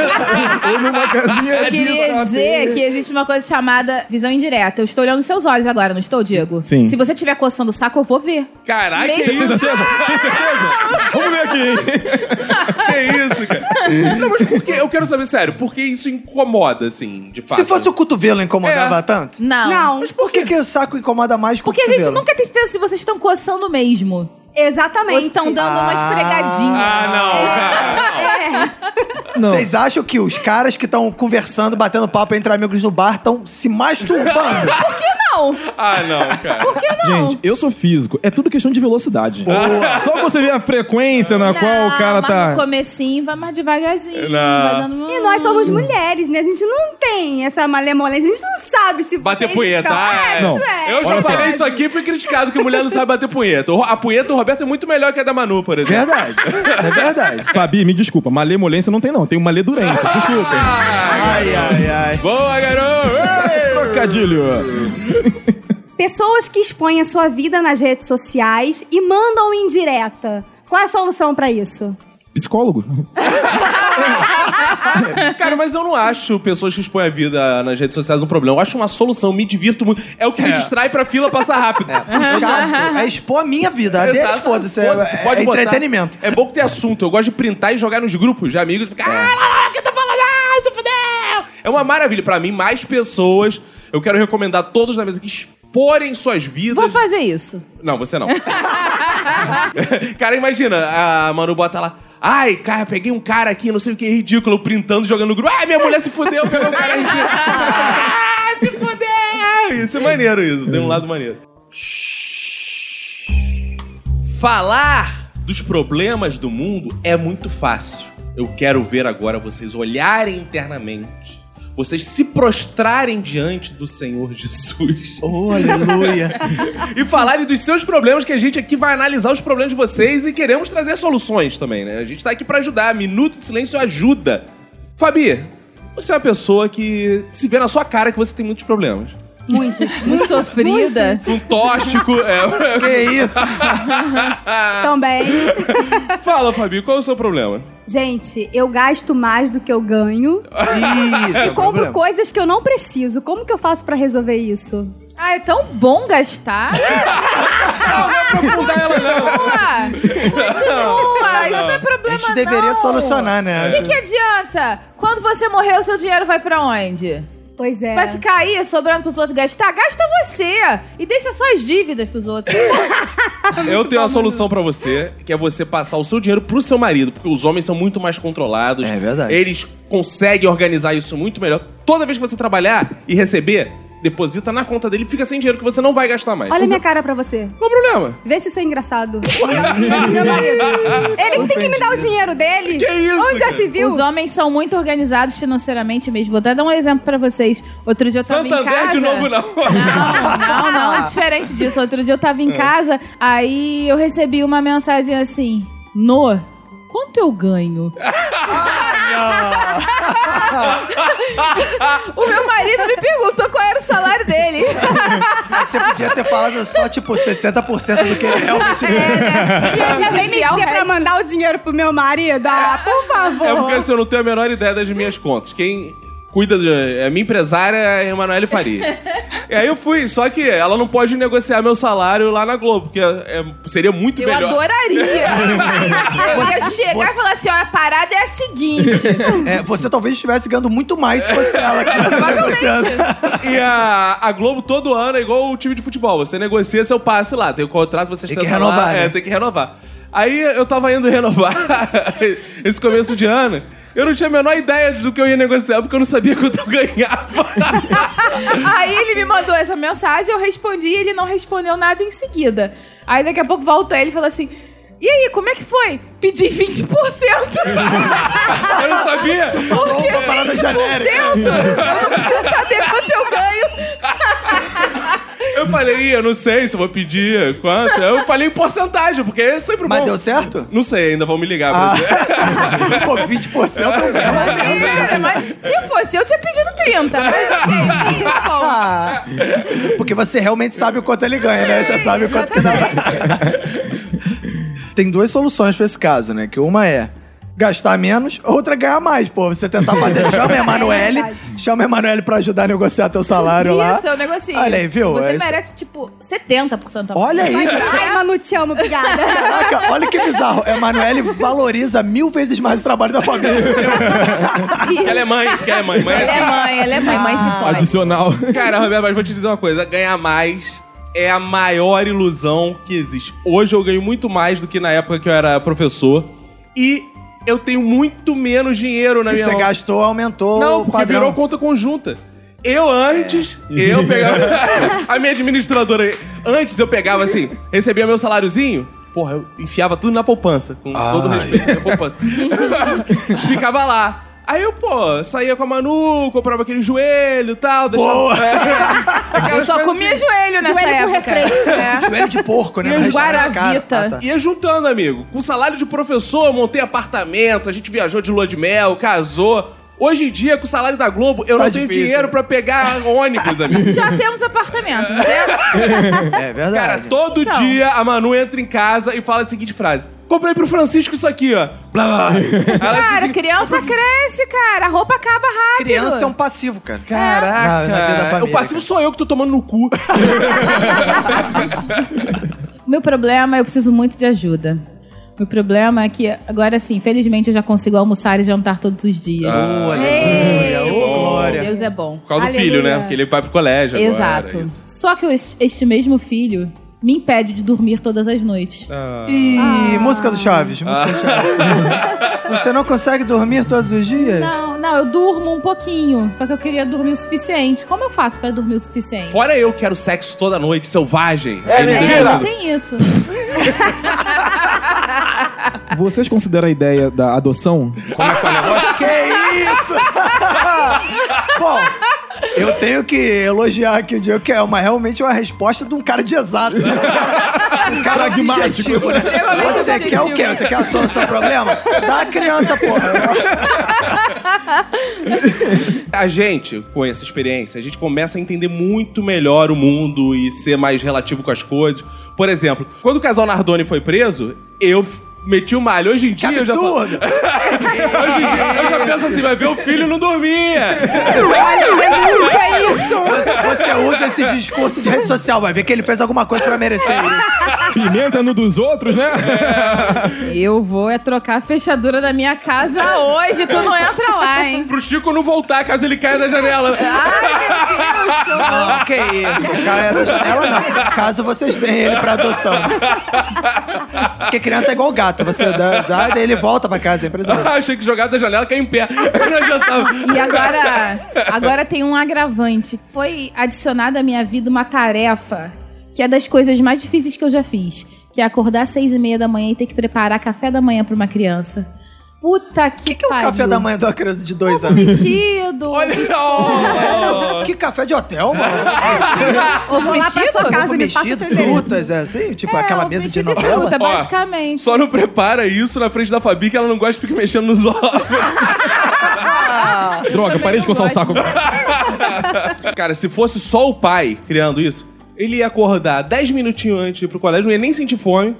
Ou numa casinha Eu queria dizer que existe uma coisa chamada visão indireta. Eu estou olhando seus olhos agora, não estou, Diego? Sim. Se você estiver coçando o saco, eu vou ver. Caralho, que Mesmo- isso? Tem certeza? Tem certeza? Vamos ver aqui, hein? *laughs* Que isso, cara? *laughs* Não, mas por que? Eu quero saber, sério, por que isso incomoda, assim, de fato? Se fosse o cotovelo incomodava É. tanto? Não. Não, Mas por que, que o saco incomoda mais que o Porque a gente cotovelo? nunca tem certeza se vocês estão coçando mesmo. exatamente. Ou estão dando uma Ah. esfregadinha. Ah, não, cara. Não. Vocês acham que os caras que estão conversando, batendo papo entre amigos no bar, estão se masturbando? Não. Ah, não, cara. Por que não? Gente, eu sou físico. É tudo questão de velocidade. Só você ver a frequência na qual o cara mas tá. no comecinho vai mais devagarzinho. Não. Vai dando... E nós somos mulheres, né? A gente não tem essa malemolência. A gente não sabe se Bater vocês punheta. estão- Ah, é. Não. é. Eu já Olha só. falei isso aqui e fui criticado que mulher não sabe bater punheta. O- A punheta do Roberto é muito melhor que a da Manu, por exemplo. verdade. Isso *laughs* é verdade. Fabi, me desculpa, malemolência não tem, não. Tem maledurência. Desculpa. Ai, ai, ai. Boa, garoto! *laughs* Ei! Trocadilho. *laughs* Pessoas que expõem a sua vida nas redes sociais e mandam indireta. Qual é a solução pra isso? Psicólogo. *laughs* Cara, mas eu não acho pessoas que expõem a vida nas redes sociais um problema. Eu acho uma solução, me divirto muito. É o que me distrai pra fila passar rápido. Chato. É expor a minha vida. A deles, foda-se. É, é entretenimento. É bom que tem assunto. Eu gosto de printar e jogar nos grupos de amigos. Ficar, ah, lá, lá, que eu tô falando? Ah, se fudeu! É uma maravilha. Pra mim, mais pessoas. Eu quero recomendar a todos na mesa que exporem suas vidas. Vou fazer isso. Não, você não. *laughs* cara, imagina, a Manu bota lá. Ai, cara, peguei um cara aqui, não sei o que, ridículo, printando, jogando no grupo. Ai, minha mulher se fudeu, pegou um cara ridículo. *laughs* ah, se fudeu! Isso é maneiro, isso. Tem um lado maneiro. Falar dos problemas do mundo é muito fácil. Eu quero ver agora vocês olharem internamente. Vocês se prostrarem diante do Senhor Jesus *laughs* Oh, aleluia. *laughs* e falarem dos seus problemas, que a gente aqui vai analisar os problemas de vocês e queremos trazer soluções também, né? A gente tá aqui pra ajudar. Minuto de silêncio ajuda. Fabi, você é uma pessoa que se vê na sua cara que você tem muitos problemas. Muitos. Muito sofrida. Um tóxico. é... *laughs* que isso? Também. Fala, Fabi, qual é o seu problema? Gente, eu gasto mais do que eu ganho. Isso, é E o compro problema. coisas que eu não preciso. Como que eu faço pra resolver isso? Ah, é tão bom gastar. *laughs* Aprofundar ela, não. Continua. Continua. Isso não é problema, A gente deveria não. solucionar, né? O que, que adianta? Quando você morrer, o seu dinheiro vai pra onde? Pois é. Vai ficar aí sobrando pros outros gastar? Gasta você! E deixa só as dívidas pros outros. *laughs* Eu tenho uma solução pra você, que é você passar o seu dinheiro pro seu marido, porque os homens são muito mais controlados. É verdade. Eles conseguem organizar isso muito melhor. Toda vez que você trabalhar e receber, deposita na conta dele e fica sem dinheiro que você não vai gastar mais. Olha a minha cara pra você. Qual o problema? Vê se isso é engraçado. *laughs* Meu marido. Ele tem que me dar o dinheiro dele. Que isso, Onde já se viu? Os homens são muito organizados financeiramente mesmo. Vou até dar um exemplo pra vocês. Outro dia eu tava em Santander casa... de novo, não. Não, não, não. É diferente disso. Outro dia eu tava em casa, aí eu recebi uma mensagem assim: No, quanto eu ganho? *laughs* o meu marido me perguntou qual era o salário dele. *laughs* Você podia ter falado só, tipo, 60% do que ele realmente É, né? E ele também me o dizer pra mandar o dinheiro pro meu marido. Ah, por favor. É porque assim, eu não tenho a menor ideia das minhas contas. Quem cuida de. É minha empresária é a Emanuele Faria. *laughs* e aí eu fui, só que ela não pode negociar meu salário lá na Globo, porque é- seria muito Eu melhor. adoraria. *laughs* Eu ia chegar e falar assim: ó, a parada é a seguinte. *laughs* É, você talvez estivesse ganhando muito mais se fosse ela que negociando. E a, a Globo todo ano é igual o time de futebol. Você negocia seu passe lá. Tem o contrato, você Tem que renovar, lá, né? É, tem que renovar. Aí eu tava indo renovar esse começo de ano. Eu não tinha a menor ideia do que eu ia negociar, porque eu não sabia quanto eu ganhava. *laughs* Aí ele me mandou essa mensagem, eu respondi e ele não respondeu nada em seguida. Aí daqui a pouco volta ele e fala assim: E aí, como é que foi? Pedi 20%. *laughs* eu não sabia. Por que uma parada 20%? genérica. Eu não preciso saber quanto eu ganho. Eu falei, "Ih, eu não sei se eu vou pedir quanto. Eu falei em porcentagem, porque é sempre Mas bom. deu certo? Não sei, ainda vão me ligar pra Ah. dizer. *laughs* Pô, 20% é um. É, mas se fosse, eu tinha pedido 30. Mas ok, tá bom. Ah, *laughs* porque você realmente sabe o quanto ele ganha, né? Você sabe o quanto que dá. Tem duas soluções pra esse caso, né? Que uma é gastar menos, outra é ganhar mais. Pô, você tentar fazer. *laughs* Chama a Emanuele, verdade. chama a Emanuele pra ajudar a negociar teu salário lá. Isso, eu negocio. Olha aí, viu? Você É isso. merece, tipo, 70% a. Olha aí, Ai, Manu, te amo, obrigada. Caraca, olha que bizarro. A Emanuele valoriza mil vezes mais o trabalho da família. *laughs* Ela é mãe, que ela é mãe. mãe é Ela é assim. mãe, ela é mãe, mãe se fode. Adicional. Cara, Roberto, mas vou te dizer uma coisa: ganhar mais é a maior ilusão que existe. Hoje eu ganho muito mais do que na época que eu era professor. E eu tenho muito menos dinheiro na que minha você mão. gastou, aumentou Não, porque padrão. virou conta conjunta. Eu antes, eu pegava. *laughs* *laughs* a minha administradora. Antes eu pegava assim, recebia meu saláriozinho. Porra, eu enfiava tudo na poupança, com todo respeito na poupança. *laughs* Ficava lá. Aí eu, pô, saía com a Manu, comprava aquele joelho e tal, deixava. Boa. É, *laughs* Eu só comia assim. joelho nessa Joelho com época. refresco. É. Joelho de porco, né? E restaurante, cara. Guaravita. Ah, tá. Ia juntando, amigo. Com salário de professor, eu montei apartamento, a gente viajou de lua de mel, casou. Hoje em dia, com o salário da Globo, eu Tá não tenho difícil. dinheiro pra pegar ônibus, amigo. Já temos apartamentos, *laughs* entendeu? É verdade. Cara, todo Então. dia a Manu entra em casa e fala a seguinte frase: Comprei pro Francisco isso aqui, ó. Blá, blá, *laughs* Cara, assim, criança *laughs* cresce, cara. A roupa acaba rápido. Criança é um passivo, cara. Caraca, Na- na vida da família, o passivo cara. sou eu que tô tomando no cu. *laughs* Meu problema, eu preciso muito de ajuda. Meu problema é que, agora sim, felizmente eu já consigo almoçar e jantar todos os dias. Ô, aleluia, ô, glória. Deus é bom. Por causa do Aleluia. filho, né? Porque ele vai pro colégio agora. Exato. isso. Só que es- este mesmo filho me impede de dormir todas as noites. Ah. Ih, música do Chaves, música do Chaves. *laughs* Você não consegue dormir todos os dias? Não, não, eu durmo um pouquinho. Só que eu queria dormir o suficiente. Como eu faço pra dormir o suficiente? Fora eu que quero sexo toda noite, selvagem. É me mentira. tem isso. *laughs* Vocês consideram a ideia da adoção? Como é que é o negócio? *laughs* Que isso? Bom, eu tenho que elogiar aqui o Diego, que é uma, realmente uma resposta de um cara de exato. né? Um cara objetivo, né? Você objetivo. quer o quê? Você quer a solução do problema? Dá a criança, porra. *laughs* A gente, com essa experiência, a gente começa a entender muito melhor o mundo e ser mais relativo com as coisas. Por exemplo, quando o casal Nardoni foi preso, eu meti o malho. Hoje em Que dia eu já falo- absurdo. *laughs* Hoje em dia eu já penso assim, vai ver o filho não dormia. Olha, denúncia isso. Você, você usa esse discurso de rede social. Vai ver que ele fez alguma coisa pra merecer isso. Pimenta no dos outros, né? Eu vou é trocar a fechadura da minha casa hoje. Tu não entra lá, hein? Pro Chico não voltar caso ele caia da janela. Ai, Não, que isso. Cara da janela, não. Caso vocês tenham ele pra adoção. Porque criança é igual gato. Você dá, dá e daí ele volta pra casa. É impressionante. Achei que jogar da janela caiu em pé. Não adiantava. E agora, agora tem um agravante. Foi adicionada à minha vida uma tarefa que é das coisas mais difíceis que eu já fiz. Que é acordar às seis e meia da manhã e ter que preparar café da manhã pra uma criança. Puta que O que, que é o pariu. café da manhã de uma criança de dois Um anos? vestido. Olha só. Que café de hotel, mano? Ovo Vou lá pra mexido? sua casa Ovo me passa mexido, endereço. frutas, é assim? Tipo É, aquela mesa de novela? Fruta, Ó, basicamente. Só não prepara isso na frente da Fabi que ela não gosta de ficar mexendo nos ovos. *laughs* Droga, parei de coçar o saco. *laughs* Cara, se fosse só o pai criando isso, ele ia acordar 10 minutinhos antes de ir pro colégio, não ia nem sentir fome.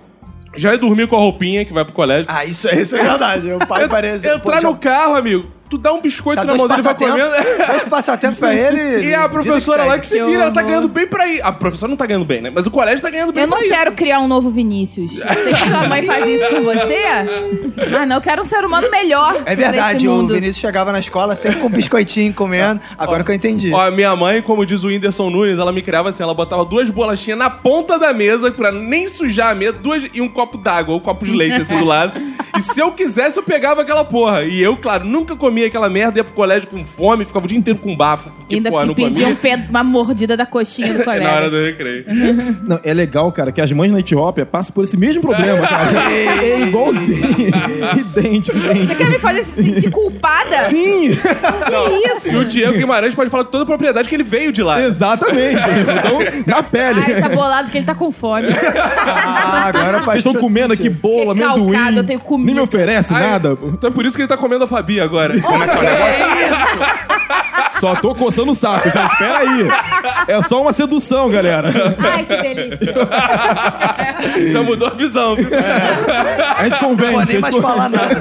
Já ia dormir com a roupinha que vai pro colégio. Ah, isso, é- isso é verdade. O pai parece... Entrar no carro, amigo, tu dá um biscoito Dá na mão dele e vai comendo. *laughs* dois passatempos pra ele. *laughs* E a professora lá que se vira, ela tá ganhando bem pra ir. A professora não tá ganhando bem, né? Mas o colégio tá ganhando bem Eu não pra quero isso. criar um novo Vinícius. Eu sei que sua mãe faz isso com você, mas *laughs* não, eu quero um ser humano melhor. É verdade, o. Vinícius chegava na escola sempre com um biscoitinho comendo. Agora que eu entendi. Ó, a minha mãe, como diz o Whindersson Nunes, ela me criava assim, ela botava duas bolachinhas na ponta da mesa pra nem sujar a mesa, duas e um copo d'água, ou um copo de leite assim do lado. E se eu quisesse, eu pegava aquela porra. E eu, claro, nunca comia aquela merda, ia pro colégio com fome, ficava o dia inteiro com bafo. Porque, Ainda porra, não pedia um comia. pé, uma mordida da coxinha do colega. *laughs* Na hora do recreio. *laughs* Não, é legal, cara, que as mães na Etiópia passam por esse mesmo problema, *laughs* cara. é igualzinho. idêntico, Você quer me fazer se sentir culpada? Sim, Que isso? E o Diego Guimarães pode falar com toda a propriedade que ele veio de lá. exatamente. Então, na pele. Ai, tá bolado que ele tá com fome. Ah, agora faz Vocês estão comendo aqui bolo, amendoim. eu tenho comido. Nem me oferece Ai, nada. Então é por isso que ele tá comendo a Fabi agora. Como é que é o negócio? Só tô coçando o saco, gente. Pera aí. É só uma sedução, galera. Ai, que delícia. Já mudou a visão. viu? A gente Não convence. vou a nem mais falar nada.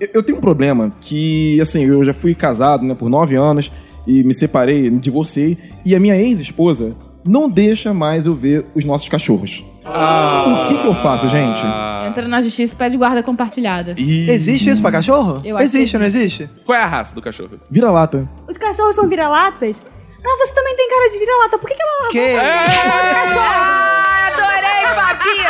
Eu- Eu tenho um problema que, assim, eu já fui casado, né, por nove anos e me separei, me divorciei. E a minha ex-esposa não deixa mais eu ver os nossos cachorros. O que que eu faço, gente? Entra na justiça e pede guarda compartilhada. Existe isso pra cachorro? Eu acho existe, que não existe? Qual é a raça do cachorro? Vira-lata. Os cachorros são vira-latas? Ah, você também tem cara de vira-lata. Por que, que ela Que? Ah, adorei, Fabi!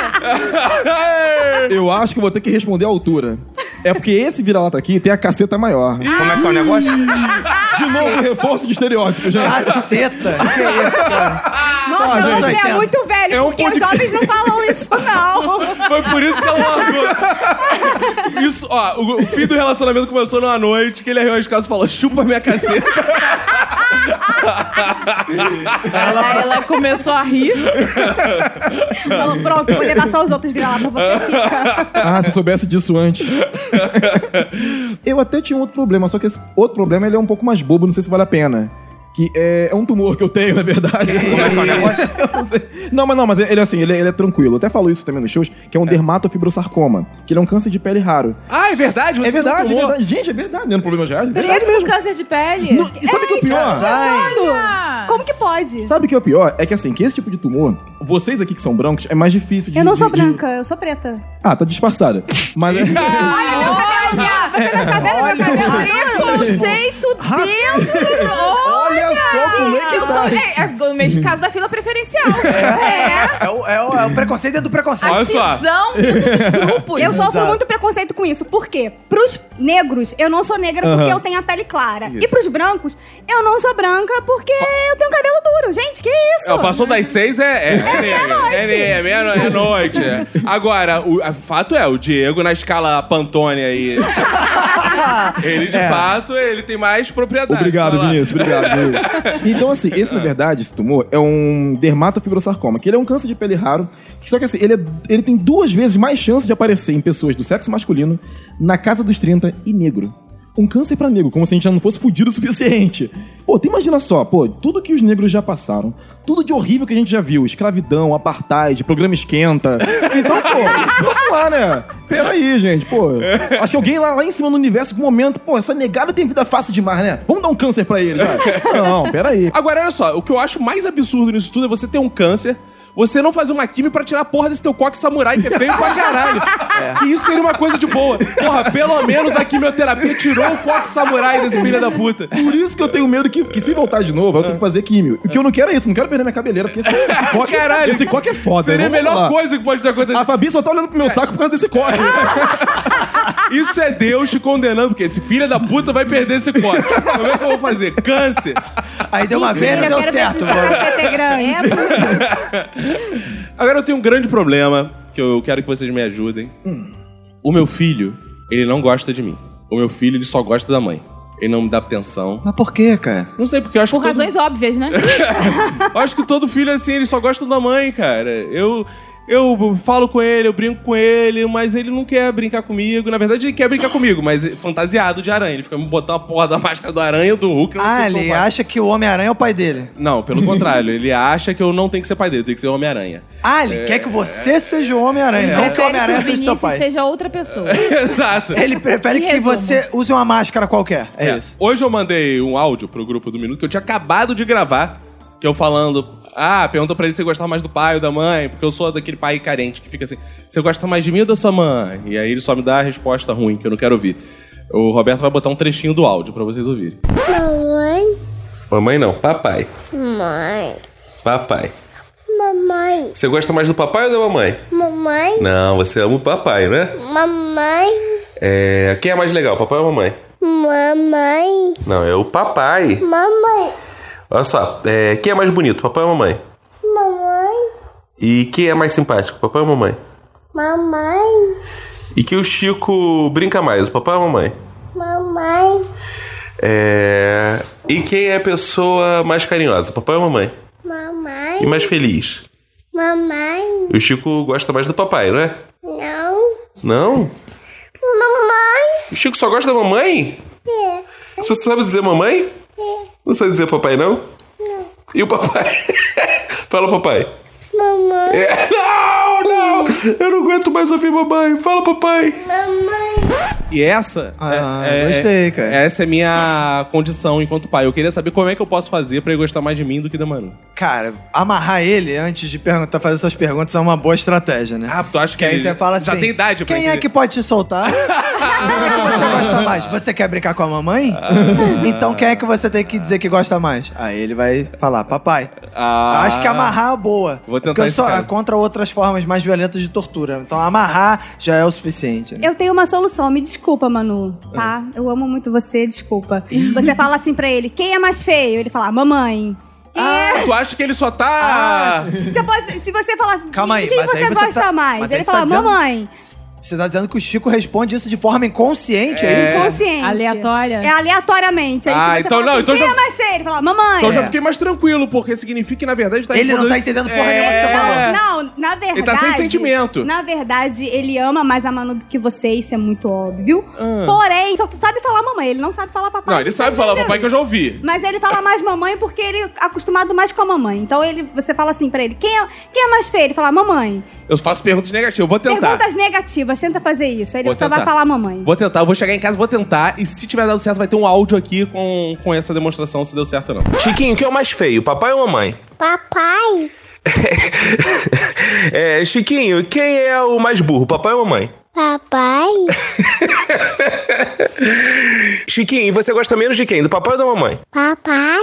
*laughs* Eu acho que vou ter que responder à altura. É porque esse vira-lata aqui tem a caceta maior. Como é que é o negócio? *laughs* De novo, reforço de estereótipo, gente. Caceta? Que isso, cara? Nossa, você gente. é muito velho, É um porque os jovens não falam isso, não. Foi por isso que ela largou. Isso, ó, o, o fim do relacionamento começou numa noite que ele arreu as casas e falou: chupa minha caceta. Aí ela começou a rir. Falou, pronto, vou levar só os outros vira-lata, você fica. Ah, se eu soubesse disso antes. *laughs* eu até tinha um outro problema, só que esse outro problema ele é um pouco mais bobo, não sei se vale a pena. Que é, é um tumor que eu tenho, na verdade. *laughs* Como é que é o negócio? *laughs* não, mas não, mas ele assim, ele, ele é tranquilo. Eu até falo isso também nos shows, que é um dermatofibrosarcoma, que ele é um câncer de pele raro. Ah, é verdade? Você é verdade, é verdade. Gente, é verdade, não é um problema já. É verdade com mesmo. câncer de pele. Não, e sabe o que é o pior? Olha! Como que pode? Sabe o que é o pior? É que assim, que esse tipo de tumor, vocês aqui que são brancos, é mais difícil de. Eu não sou de- de- branca, eu sou preta. Ah, tá disfarçada. Mas é. *laughs* Olha! Você não está vendo meu cabelo? Preconceito dentro do... Olha só como é que Eu tá. tô- é, é no mesmo caso da fila preferencial. *laughs* É. É o, é o- é o preconceito dentro do preconceito. Olha só. Cisão *laughs* dos grupos. Eu sofro muito preconceito com isso. Por quê? Pros negros, eu não sou negra porque eu tenho a pele clara. Isso. E pros brancos, eu não sou branca porque eu tenho cabelo duro. Gente, que isso? É, passou das seis é, é, é. É, ne- é, meia- é noite. é. Agora, o a- fato é, o Diego na escala Pantone aí. *laughs* ele, de fato, ele tem mais propriedade. Obrigado, Vai lá. Vinícius. Obrigado, Vinícius. Então, assim, esse, na verdade, esse tumor é um dermatofibrosarcoma, que ele é um câncer de pele raro, só que assim, ele, é- ele tem duas vezes mais chance de aparecer em pessoas do sexo masculino, na casa dos 30 e negro. Um câncer pra negro, como se a gente já não fosse fudido o suficiente. *laughs* Pô, tu imagina só, pô, tudo que os negros já passaram, tudo de horrível que a gente já viu, escravidão, apartheid, programa esquenta. *laughs* Então, pô, vamos lá, né? Peraí, gente, pô. *laughs* Acho que alguém lá, lá em cima no universo, com momento, pô, essa negada tem vida fácil demais, né? Vamos dar um câncer pra ele, cara. Não, peraí. Agora, olha só, o que eu acho mais absurdo nisso tudo é você ter um câncer, você não fazer uma quimio pra tirar a porra desse teu coque samurai, que é feio pra caralho. *laughs* Que isso seria uma coisa de boa. Porra, pelo menos a quimioterapia tirou o coque samurai desse filho da puta. Por isso que eu tenho medo que, que se voltar de novo, eu tenho que fazer químio. O que eu não quero é isso, não quero perder minha cabeleira, porque esse *laughs* coque, Caralho. esse coque é foda. Seria a né? Melhor lá. coisa que pode acontecer. A Fabi só tá olhando pro meu saco por causa desse coque. *laughs* Isso é Deus te condenando, porque esse filho da puta vai perder esse coque. Como é que eu vou fazer? Câncer. Aí deu uma vez e deu certo. ver Agora eu tenho um grande problema que eu quero que vocês me ajudem. O meu filho, ele não gosta de mim. O meu filho, ele só gosta da mãe. Ele não me dá atenção. Mas por quê, cara? Não sei, porque eu acho Por que. todo- razões óbvias, né? *laughs* Eu acho que todo filho é assim, ele só gosta da mãe, cara. Eu. Eu falo com ele, eu brinco com ele, mas ele não quer brincar comigo. Na verdade, ele quer brincar comigo, mas fantasiado de aranha. Ele fica me botando a porra da *laughs* máscara do aranha do Hulk. eu não Ah, sei ele acha que o Homem-Aranha é o pai dele. Não, pelo *laughs* contrário. Ele acha que eu não tenho que ser pai dele, eu tenho que ser Homem-Aranha. Ah, ele quer que você seja o Homem-Aranha, não que o que Homem-Aranha o seja seu Vinícius pai. seja outra pessoa. *laughs* Exato. Ele prefere que resumo. você use uma máscara qualquer. É, É. isso. Hoje eu mandei um áudio pro grupo do Minuto que eu tinha acabado de gravar, que eu falando. Ah, perguntou pra ele se gostava mais do pai ou da mãe, porque eu sou daquele pai carente que fica assim: você gosta mais de mim ou da sua mãe? E aí ele só me dá a resposta ruim, que eu não quero ouvir. O Roberto vai botar um trechinho do áudio pra vocês ouvirem. Mamãe, Mamãe não, papai. mãe, Papai. mamãe, Você gosta mais do papai ou da mamãe? mamãe, Não, você ama o papai, né? mamãe, É. Quem é mais legal, papai ou mamãe? mamãe, Não, é o papai. mamãe, Olha só, é, quem é mais bonito, papai ou mamãe? mamãe, E quem é mais simpático, papai ou mamãe? mamãe, E que o Chico brinca mais, o papai ou a mamãe? mamãe, É... E quem é a pessoa mais carinhosa, papai ou a mamãe? E mamãe, mais feliz? mamãe, O Chico gosta mais do papai, não é? não, Não? mamãe, O Chico só gosta da mamãe? é, Você sabe dizer mamãe? Não sabe dizer papai, não? não, E o papai? *laughs* Fala papai. mamãe, É, Não, não! Eu não aguento mais ouvir mamãe. Fala papai. mamãe, E essa Ah, é, é- gostei, cara. Essa é minha condição enquanto pai. Eu queria saber como é que eu posso fazer pra ele gostar mais de mim do que da Manu. Cara, amarrar ele antes de perguntar, fazer essas perguntas é uma boa estratégia, né? Ah, tu acha que Que aí ele você fala assim, já tem idade pra quem é entender? que pode te soltar? Quem é que você gosta mais? Você quer brincar com a mamãe? Então quem é que você tem que dizer que gosta mais? Aí ele vai falar, papai. Ah. Acho que amarrar é uma boa. Vou tentar Porque eu isso, sou cara. contra outras formas mais violentas de tortura. Então amarrar já é o suficiente. né? Eu tenho uma solução, me desculpa, Manu, tá? Eu amo muito você, desculpa. *laughs* Você fala assim pra ele, quem é mais feio? Ele fala, mamãe. Quem é... Tu acha que ele só Ah, tá. Você pode, se você falar assim, Calma aí, de quem mas você aí você gosta tá- mais? Ele você fala, tá dizendo- mamãe. Você tá dizendo que o Chico responde isso de forma inconsciente, é, isso? Inconsciente. Aleatória. É aleatoriamente. Aí, Ah, se você então fala não, assim, então quem já- é mais feio? Ele fala, mamãe. Então eu já É. fiquei mais tranquilo, porque significa que na verdade tá Ele não tá entendendo porra nenhuma que você falou. É. Não, na verdade. Ele tá sem sentimento. Na verdade, ele ama mais a Manu do que você, isso é muito óbvio. Ah. Porém, só sabe falar mamãe, ele não sabe falar papai. Não, ele sabe falar papai que eu já ouvi. Mas ele fala mais mamãe porque ele é acostumado mais com a mamãe. Então ele, você fala assim pra ele: quem é, quem é mais feio? Ele fala mamãe. Eu faço perguntas negativas, eu vou tentar. Perguntas negativas, tenta fazer isso. Aí ele Vou só tentar. vai falar mamãe. Vou tentar, eu vou chegar em casa, vou tentar, e se tiver dado certo, vai ter um áudio aqui com, com essa demonstração se deu certo ou não. Chiquinho, quem é o mais feio, papai ou mamãe? papai, *laughs* É, Chiquinho, quem é o mais burro, papai ou mamãe? papai, *laughs* Chiquinho, e você gosta menos de quem? Do papai ou da mamãe? papai,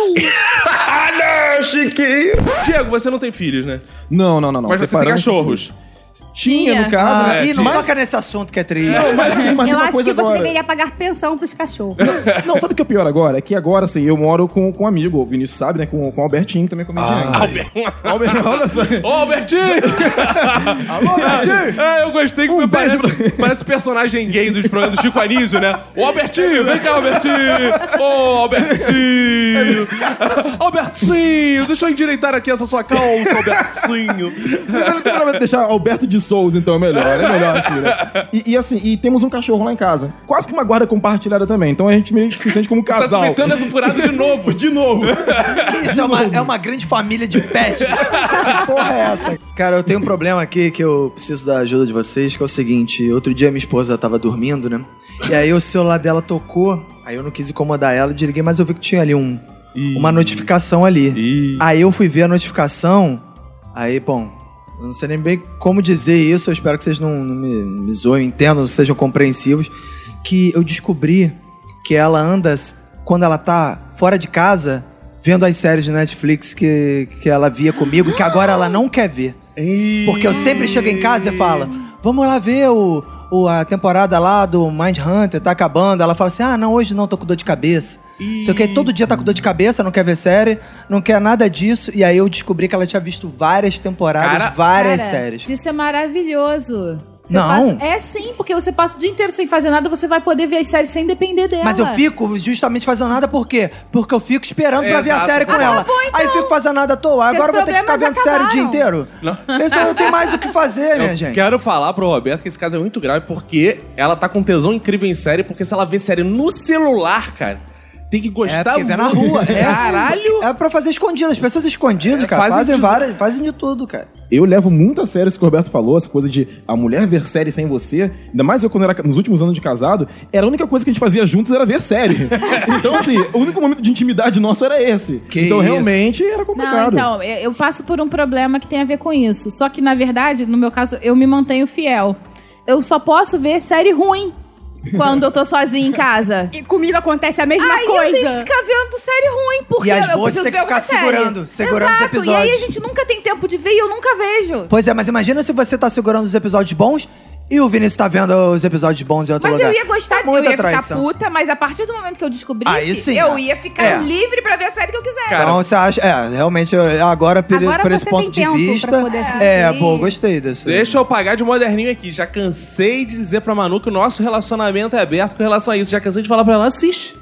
ah, *laughs* não, Chiquinho! Diego, você não tem filhos, né? Não, não, não, não. Mas você tem cachorros. Tinha, Tinha. no caso, Ah, né? ih, não Mas- toca nesse assunto que é triste. Não, mas, Eu uma acho coisa que você agora. deveria pagar pensão pros cachorros. Não, sabe o que é pior agora? É que agora, assim, eu moro com, com um amigo, o Vinícius sabe, né? Com, com o Albertinho também, com a minha gerente. Albertinho, olha só. Ô, Albertinho! *laughs* Alô, Albertinho! É, eu gostei que Um parece, beijo parece personagem gay dos programas do Chico Anísio, né? Ô, Albertinho, vem cá, Albertinho! Ô, Albertinho! Albertinho, deixa eu endireitar aqui essa sua calça, Albertinho! Mas ele tem pra deixar Alberto de Souls, então é melhor. É melhor *laughs* assim, né? E, e assim, e temos um cachorro lá em casa. Quase que uma guarda compartilhada também. Então a gente meio que se sente como um *laughs* Tá casal. metendo nessa furada de novo. *laughs* de novo. Isso é uma, é uma grande família de pets. que porra é essa? Cara, eu tenho um problema aqui que eu preciso da ajuda de vocês, que é o seguinte. Outro dia minha esposa tava dormindo, né? E aí o celular dela tocou, aí eu não quis incomodar ela, desliguei, mas eu vi que tinha ali um, uma notificação ali. Ih. Aí eu fui ver a notificação, aí, bom, eu não sei nem bem como dizer isso, eu espero que vocês não, não me, me zoem, entendam, sejam compreensivos, que eu descobri que ela anda, quando ela tá fora de casa, vendo as séries de Netflix que, que ela via comigo, que agora ela não quer ver. Porque eu sempre chego em casa e falo, vamos lá ver o, o- a temporada lá do Mind Hunter, tá acabando. Ela fala assim, ah, não, hoje não, tô com dor de cabeça. Sei o que, todo dia tá com dor de cabeça, não quer ver série, não quer nada disso. E aí eu descobri que ela tinha visto várias temporadas, Cara- várias Cara, séries. Isso é maravilhoso. Você Não. passa- É sim, porque você passa o dia inteiro sem fazer nada, você vai poder ver as séries sem depender dela. Mas eu fico justamente fazendo nada por quê? Porque eu fico esperando pra ver a Exato. série com Ah, ela. bom, então. Aí eu fico fazendo nada à toa. Seus Agora eu vou ter que ficar vendo problemas série o dia acabaram. inteiro. Isso eu tenho mais o que fazer, minha Eu gente. quero falar pro Roberto que esse caso é muito grave porque ela tá com tesão incrível em série, porque se ela vê série no celular, cara, tem que É, gostar vê muito. na rua. *laughs* É. Caralho! É pra fazer escondido. As pessoas escondidas, É, cara, fazem fazem, de- várias, fazem de tudo, cara. Eu levo muito a sério isso que o Roberto falou, essa coisa de a mulher ver série sem você. Ainda mais eu, quando era nos últimos anos de casado, era a única coisa que a gente fazia juntos era ver série. *laughs* então, assim, o único momento de intimidade nosso era esse. Que então, isso. realmente, era Não, complicado. então, eu eu passo por um problema que tem a ver com isso. Só que, na verdade, no meu caso, eu me mantenho fiel. Eu só posso ver série ruim quando eu tô sozinha em casa. E comigo acontece a mesma Aí coisa. eu tenho que ficar vendo série ruim, porque E as eu boas preciso tem que ver ficar segurando, segurando os Exato, E aí a episódios. gente nunca tem tempo de ver e eu nunca vejo. Pois é, mas imagina se você tá segurando os episódios bons e o Vinícius tá vendo os episódios bons em outro Mas lugar. eu ia gostar, Tá eu ia ficar traição. puta, mas a partir do momento que eu descobrisse, Aí sim, eu é. ia ficar É. livre pra ver a série que eu quiser. Cara, Então você acha. É, realmente, agora, por, Agora por esse ponto tem de tempo pra vista. É, pô, gostei desse. Deixa eu pagar de moderninho aqui. Já cansei de dizer pra Manu que o nosso relacionamento é aberto com relação a isso. Já cansei de falar pra ela, assiste.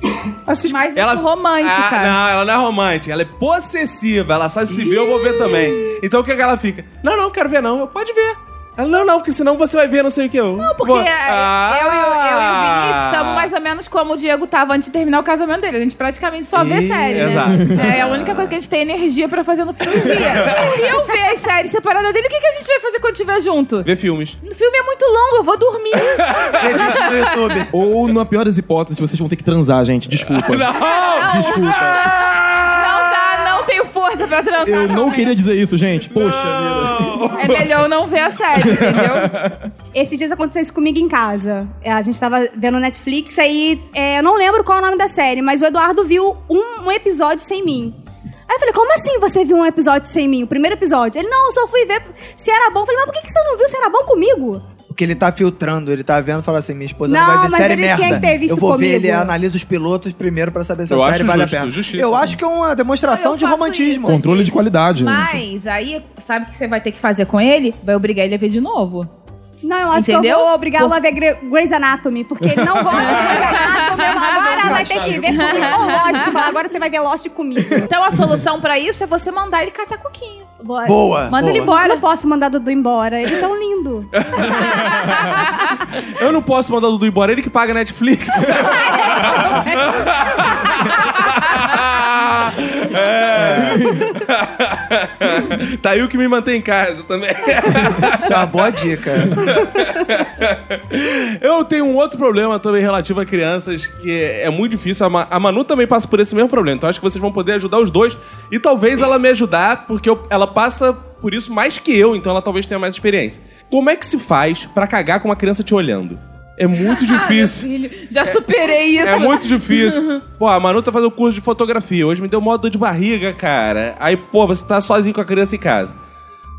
Assiste. Mas eu sou romântica. Ah, não, ela não é romântica. Ela é possessiva. Ela sabe se ver, eu vou ver também. Então o que, que ela fica? Não, não, quero ver não. Eu, pode ver. Ela, não, não, porque senão você vai ver não sei o que. Eu, Não, porque vou. é, Ah. eu, e o- eu e o Vinícius estamos mais ou menos como o Diego tava antes de terminar o casamento dele. A gente praticamente só vê Ih, série, exato. né? É a única coisa que a gente tem energia pra fazer no fim do dia. *laughs* Se eu ver as séries separadas dele, o que, que a gente vai fazer quando estiver junto? Ver filmes. O filme é muito longo, eu vou dormir. *laughs* No YouTube. Ou, na pior das hipóteses, vocês vão ter que transar, gente. Desculpa. Não! Não dá, não tenho força pra transar. Eu não também. queria dizer isso, gente. Poxa vida. É melhor não ver a série, entendeu? *laughs* Esses dias aconteceu isso comigo em casa. A gente tava vendo Netflix, aí é, eu não lembro qual é o nome da série, mas o Eduardo viu um, um episódio sem mim. Aí eu falei, como assim você viu um episódio sem mim? O primeiro episódio? Ele, não, eu só fui ver se era bom. Eu falei, mas por que que você não viu se era bom comigo? Porque ele tá filtrando, ele tá vendo e fala assim: minha esposa não, Não, vai ver mas série ele merda. que eu vou ver, comigo. ele analisa os pilotos primeiro pra saber se Eu a série acho vale justo, a pena. justiça. Eu acho que é uma demonstração Eu de romantismo. isso. Controle de qualidade, gente. Mas aí, sabe o que você vai ter que fazer com ele? Vai obrigar ele a ver de novo. Não, eu acho que Entendeu? eu vou obrigá-lo a ver Gre- Grey's Anatomy, porque ele não gosta de Grey's Anatomy. Agora vai ter que ver comigo ou Lost. Falar, agora você vai ver Lost comigo. Então a solução pra isso é você mandar ele catar coquinho. Boa. Boa. Manda boa. ele embora. *laughs* Não posso mandar Dudu embora. Ele é tão lindo. Eu não posso mandar o Dudu embora, ele que paga Netflix. *laughs* É. *laughs* tá aí o que me mantém em casa também. Isso é uma boa dica. Eu tenho um outro problema também relativo a crianças que é muito difícil. A, Ma- a Manu também passa por esse mesmo problema. Então acho que vocês vão poder ajudar os dois. E talvez ela me ajudar, porque eu- ela passa por isso mais que eu, então ela talvez tenha mais experiência. Como é que se faz pra cagar com uma criança te olhando? É muito *laughs* difícil. Filho, já superei isso. É muito difícil. Pô, a Manu tá fazendo curso de fotografia. Hoje me deu mó dor de barriga, cara. Aí, pô, você tá sozinho com a criança em casa.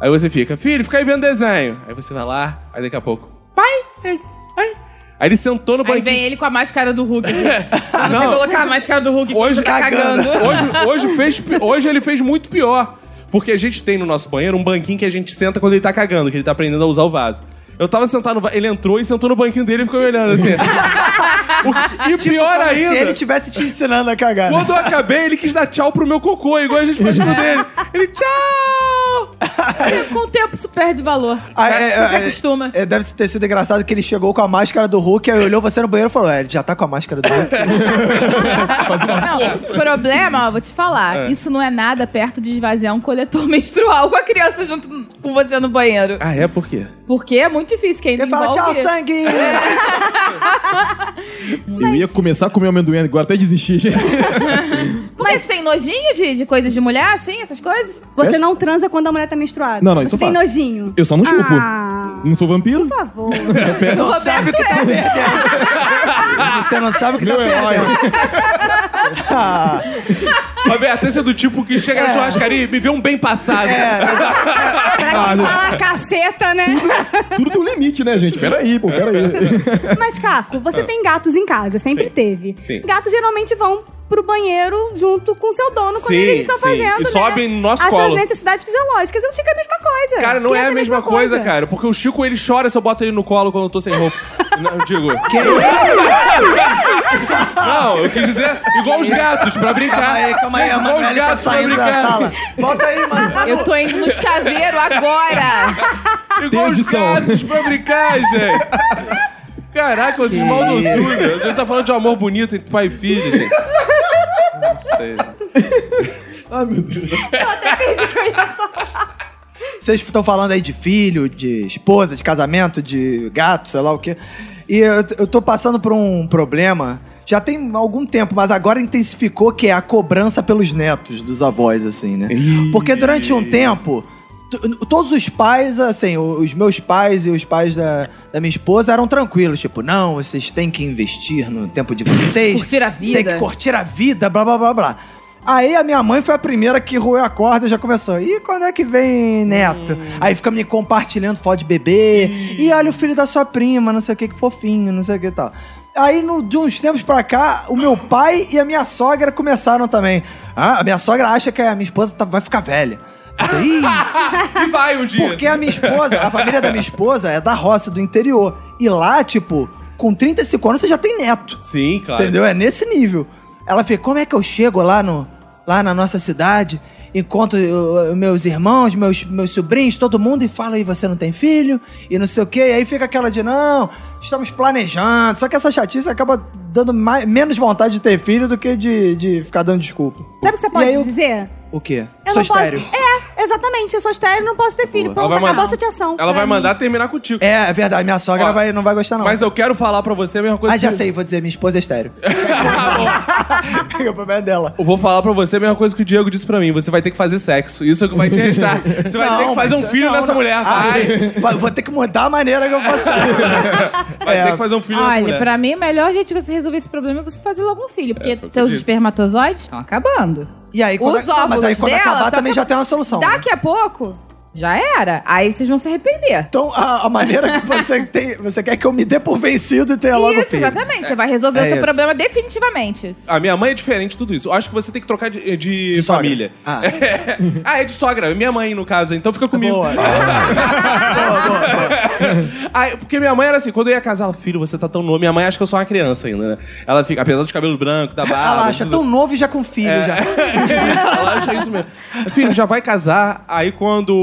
Aí você fica, filho, fica aí vendo desenho. Aí você vai lá, aí daqui a pouco, pai, ai, ai. Aí ele sentou no Aí banquinho. vem ele com a máscara do Hulk. *laughs* Não. você colocar a máscara do Hulk Hoje, tá cagando. *laughs* Hoje, hoje, fez, hoje ele fez muito pior. Porque a gente tem no nosso banheiro um banquinho que a gente senta quando ele tá cagando, que ele tá aprendendo a usar o vaso. Eu tava sentado no ele entrou e sentou no banquinho dele e ficou me olhando assim. *laughs* O- e pior Como ainda. Se ele tivesse te ensinando a cagar. Quando eu acabei, ele quis dar tchau pro meu cocô, igual a gente faz com o dele. Ele, tchau! Com o tempo isso perde valor. Ah, é, Você se é, acostuma. é, deve ter sido engraçado que ele chegou com a máscara do Hulk, aí olhou você no banheiro e falou: É, ele já tá com a máscara do Hulk. *laughs* Não, o problema, ó, vou te falar, isso não é nada perto de esvaziar um coletor *laughs* menstrual com a criança junto com você no banheiro. Ah, é? Por quê? Porque é muito difícil quem Ele fala: Tchau, sangue! *laughs* Eu ia começar a comer amendoim agora, até desistir, gente. *laughs* Mas tem nojinho de, de coisas de mulher, assim, essas coisas? Você não transa quando a mulher tá menstruada. Não, não, isso Você eu tem faço. nojinho. Eu só não chupo. Ah, Não sou vampiro? por favor. *laughs* Não sabe o que tá perdendo. Você não sabe o que tá Meu herói. perdendo. Ah, Roberto, esse é do tipo que chega na churrascaria e me vê um bem passado. *laughs* Fala caceta, né? Tudo tem um limite, né, gente? Peraí, pô, peraí. Mas, Caco, você tem gatos em casa, sempre teve. Ah. Sim. Gatos geralmente vão pro banheiro junto com o seu dono quando Sim, eles estão sim. fazendo. E né, sobem no nosso as colo. suas necessidades fisiológicas. Eu digo a mesma coisa. Cara, não é Criança a mesma coisa, cara. Porque o Chico, ele chora se eu boto ele no colo quando eu tô sem roupa. *laughs* Não, eu digo... Não, eu quis dizer igual os gatos, pra brincar. calma aí, calma aí, a Igual os Manuela tá gatos pra saindo da brincar. sala. Volta aí, mano. Eu tô indo no chaveiro agora. Igual os gatos pra brincar, gente. Caraca, vocês maldam tudo. A gente tá falando de amor bonito entre pai e filho, gente. Não sei. Ai, meu Deus. Vocês estão falando aí de filho, de esposa, de casamento, de gato, sei lá o quê. E eu, eu tô passando por um problema. Já tem algum tempo, mas agora intensificou que é a cobrança pelos netos dos avós, assim, né? Porque durante um tempo, todos os pais, assim, os meus pais e os pais da, da minha esposa eram tranquilos. Tipo, não, vocês têm que investir no tempo de vocês. Curtir a vida. Tem que curtir a vida, blá, blá, blá, blá. Aí a minha mãe foi a primeira que roeu a corda e já começou. E quando é que vem neto? Aí fica me compartilhando foto de bebê. E olha o filho da sua prima, não sei o que, que fofinho, não sei o que e tal. Aí, no, de uns tempos pra cá, o meu pai e a minha sogra começaram também. Ah, a minha sogra acha que a minha esposa tá- vai ficar velha. Eu falei, "Ih, *laughs* E vai um dia. porque a minha esposa, a família da minha esposa é da roça, do interior. E lá, tipo, com 35 anos você já tem neto. Sim, claro. Entendeu? É nesse nível. Ela fica, como é que eu chego lá, no, lá na nossa cidade, encontro uh, meus irmãos, meus, meus sobrinhos, todo mundo, e falo, e você não tem filho? E não sei o quê. E aí fica aquela de, não, estamos planejando. Só que essa chatice acaba dando mais, menos vontade de ter filho do que de, de ficar dando desculpa. Sabe o que você pode eu- dizer? O quê? Eu Sou não posso- estéreo. É, exatamente. Eu sou estéreo e não posso ter filho. Ela Pronto, vai acabou mandar- a chateação. Ela vai mim. mandar terminar contigo. É, é verdade. Minha sogra Ó, vai, não vai gostar, não. Mas eu quero falar pra você a mesma coisa Ah, já que... sei, vou dizer, minha esposa é estéreo. *laughs* *laughs* o problema é dela. Eu vou falar pra você a mesma coisa que o Diego disse pra mim. Você vai ter que fazer sexo. Isso é o que vai te restar. *laughs* Você vai ter que fazer um filho não, nessa não. mulher. Ah, Vai. Vou ter que mudar a maneira que eu faço isso. Vai É. ter que fazer um filho nessa Olha, mulher. pra mim, o melhor jeito de você resolver esse problema é você fazer logo um filho. Porque foi o que eu teus espermatozoides estão acabando. E aí, quando, Os não, mas aí óvulos quando dela acabar tão também já tem uma solução. né? Daqui a pouco, já era. Aí vocês vão se arrepender. Então, a, a maneira que você *laughs* tem. Você quer que eu me dê por vencido e tenha logo Isso, filho. exatamente. Você vai resolver É o seu isso. problema definitivamente. A minha mãe é diferente de tudo isso. Eu acho que você tem que trocar de, de De sogra. família. Ah. *laughs* ah, é de sogra. Minha mãe, no caso. Então fica comigo. *laughs* Boa. boa, boa, boa. Aí, porque minha mãe era assim, quando eu ia casar, ela, filho, você tá tão novo. Minha mãe acha que eu sou uma criança ainda, né? Ela fica, apesar de cabelo branco, da barba. Ela acha tudo- tão novo e já com filho É. já. Isso, ela acha isso mesmo. Filho, já vai casar. Aí quando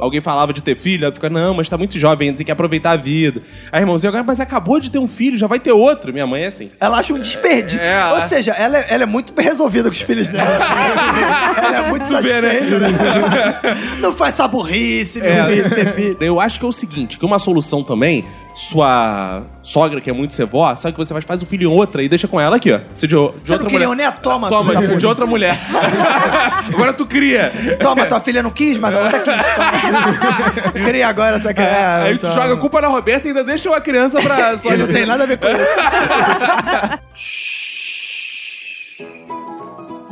alguém falava de ter filho, ela fica, não, mas tá muito jovem, tem que aproveitar a vida. Aí, irmãozinho, agora, mas acabou de ter um filho, já vai ter outro. Minha mãe é assim. Ela acha um desperdício. É, ela- Ou seja, ela é, ela é muito bem resolvida com os filhos dela. *laughs* ela é muito né? satisfeita. Não faz essa burrice, meu É. filho, ter filho. Eu acho que é o seguinte, que uma solução também, sua sogra que é muito ser vó, sabe o que você faz? Faz o filho em outra e deixa com ela aqui, ó. Se de, de Você outra não queria mulher. neto? Toma, Toma, de, puta. outra mulher. *laughs* Agora tu cria. Toma, tua filha não quis, mas a outra quis. *laughs* Toma. Queria agora essa é. Aí tu só- joga a culpa na Roberta e ainda deixa a criança pra *laughs* sogra. não tem nada a ver com isso.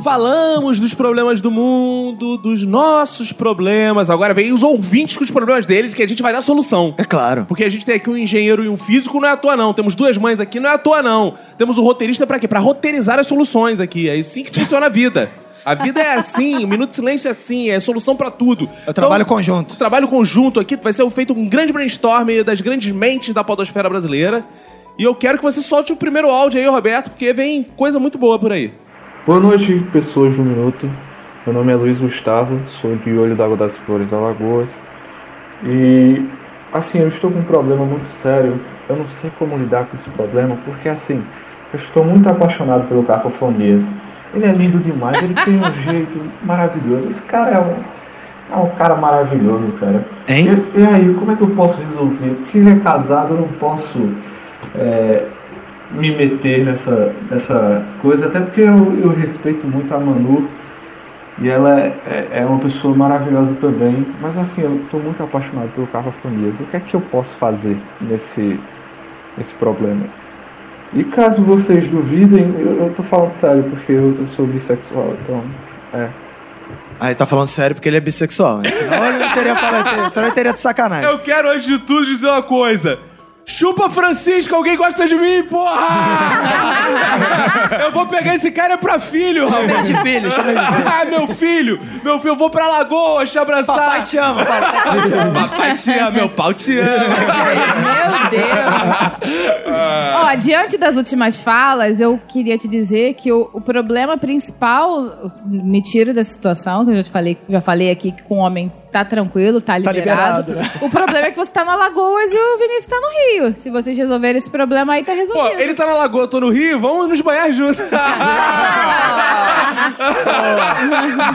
Falamos dos problemas do mundo, dos nossos problemas. Agora vem os ouvintes com os problemas deles, que a gente vai dar solução. É claro. Porque a gente tem aqui um engenheiro e um físico, não é à toa não. Temos duas mães aqui, não é à toa não. Temos o roteirista pra quê? Pra roteirizar as soluções aqui. É assim que funciona a vida. A vida é assim, o Minuto de Silêncio é assim, é solução pra tudo. É trabalho Então, conjunto. o trabalho conjunto aqui vai ser feito um grande brainstorm das grandes mentes da podosfera brasileira. E eu quero que você solte o primeiro áudio aí, Roberto, porque vem coisa muito boa por aí. Boa noite, pessoas do Minuto. Meu nome é Luiz Gustavo, sou de Olho d'Água das Flores, Alagoas. E assim, eu estou com um problema muito sério. Eu não sei como lidar com esse problema, porque assim, eu estou muito apaixonado pelo Cacofonias. Ele é lindo demais, ele tem um *laughs* jeito maravilhoso. Esse cara é um, é um cara maravilhoso, cara. Hein? E, e aí, como é que eu posso resolver? Porque ele é casado, eu não posso é, me meter nessa, nessa coisa, até porque eu, eu respeito muito a Manu. E ela é, é- é uma pessoa maravilhosa também. Mas assim, eu estou muito apaixonado pelo Cacofonias. O que é que eu posso fazer nesse, nesse problema? E caso vocês duvidem, eu, eu tô falando sério, porque eu, eu sou bissexual, então. É. Aí tá falando sério porque ele é bissexual. né? Senão ele não teria falado, senão ele teria de sacanagem. Eu quero, antes de tudo, dizer uma coisa. Chupa Francisco, alguém gosta de mim, porra! *laughs* eu vou pegar esse cara pra filho, Chama ele rapaz. de filho, chama ele de filho. Ah, meu filho! Meu filho, eu vou pra Lagoa te abraçar. Papai te ama, papai te ama. *laughs* Papai te ama, meu pau te ama. Meu Deus. Ó, diante das últimas falas, eu queria te dizer que o, o problema principal, me tira da situação, que eu já te falei, já falei aqui que com o homem tá tranquilo, tá Tá liberado. liberado, né? O problema é que você tá no Alagoas e o Vinícius tá no Rio. Se vocês resolverem esse problema aí, tá Pô, resolvido. ele tá na Lagoa, eu tô no Rio, vamos nos banhar juntos.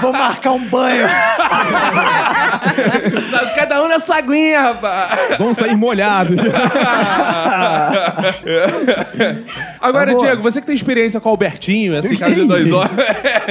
Vou marcar um banho. Cada um na sua aguinha, rapaz. Vão sair molhados. Agora, Tá boa. Diego, você que tem experiência com o Albertinho, esse caso de dois homens.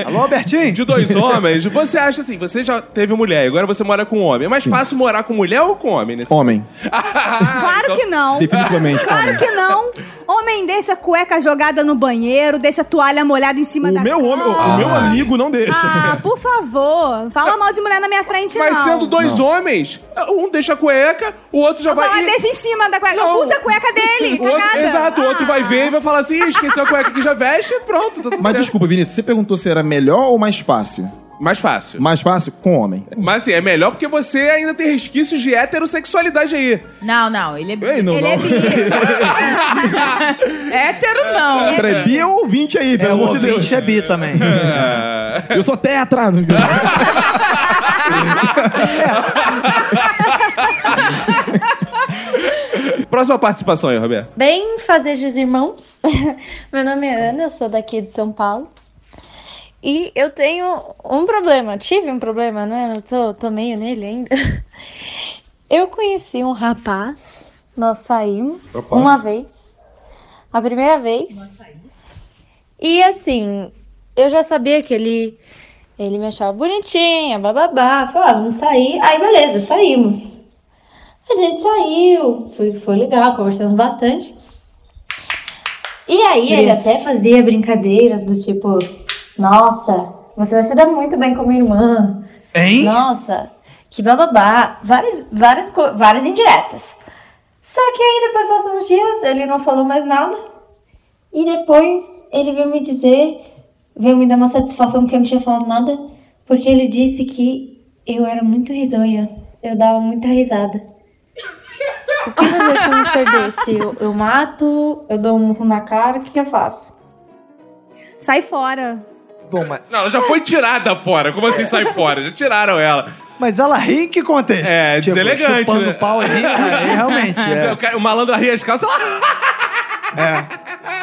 Alô, Albertinho? De dois homens, você acha assim, você já teve mulher, agora você mora com um homem. É mais fácil morar com mulher ou com homem nesse Homem. *laughs* Claro que não. Definitivamente. Claro homem. que não. Homem deixa a cueca jogada no banheiro, deixa a toalha molhada em cima O da meu homem, o, o cama. meu amigo não deixa. Ah, por favor. Fala mal de mulher na minha frente, Mas não. sendo dois homens, um deixa a cueca, o outro já vai. Fala, ir- deixa em cima da cueca. Não. Usa a cueca dele, *laughs* O outro- cagada. exato, o outro Ah. vai ver e vai falar assim: "Ih, esqueceu a cueca que já veste, pronto, tá tudo Mas certo. desculpa, Vinícius, você perguntou se era melhor ou mais fácil? Mais fácil. Mais fácil com homem. Mas assim, é melhor porque você ainda tem resquícios de heterossexualidade aí. Não, não, ele é bi. Ei, não, Ele não. é bi. *laughs* Hétero não. Peraí, bi é um ouvinte aí, É, pelo o amor de Deus. ouvinte é bi também. Eu sou tetra. *laughs* Próxima participação aí, Roberto. Bem, fazejos irmãos. *laughs* Meu nome é Ana, eu sou daqui de São Paulo. E eu tenho um problema, tive um problema, né? Eu tô, tô meio nele ainda. *laughs* Eu conheci um rapaz, nós saímos Rapaz. uma vez, a primeira vez. E assim, eu já sabia que ele, ele me achava bonitinha, bababá. Falei, ah, vamos sair. Aí beleza, saímos. A gente saiu, foi, foi legal, conversamos bastante. E aí ele Isso. até fazia brincadeiras do tipo, nossa, você vai se dar muito bem com minha irmã. Hein? Nossa, que bababá. Várias, várias, várias indiretas. Só que aí depois passam uns dias, ele não falou mais nada. E depois ele veio me dizer, veio me dar uma satisfação que eu não tinha falado nada, porque ele disse que eu era muito risonha. Eu dava muita risada. O que fazer com um ser desse? Eu, eu mato, eu dou um murro na cara, o que, que eu faço? Sai fora. Bom, mas, Não, ela já foi tirada fora. Como assim sai fora? Já tiraram ela. mas ela ri em que contexto? É, deselegante, chupando né? pau e ri, *laughs* é, realmente. O É. O malandro arria as calças.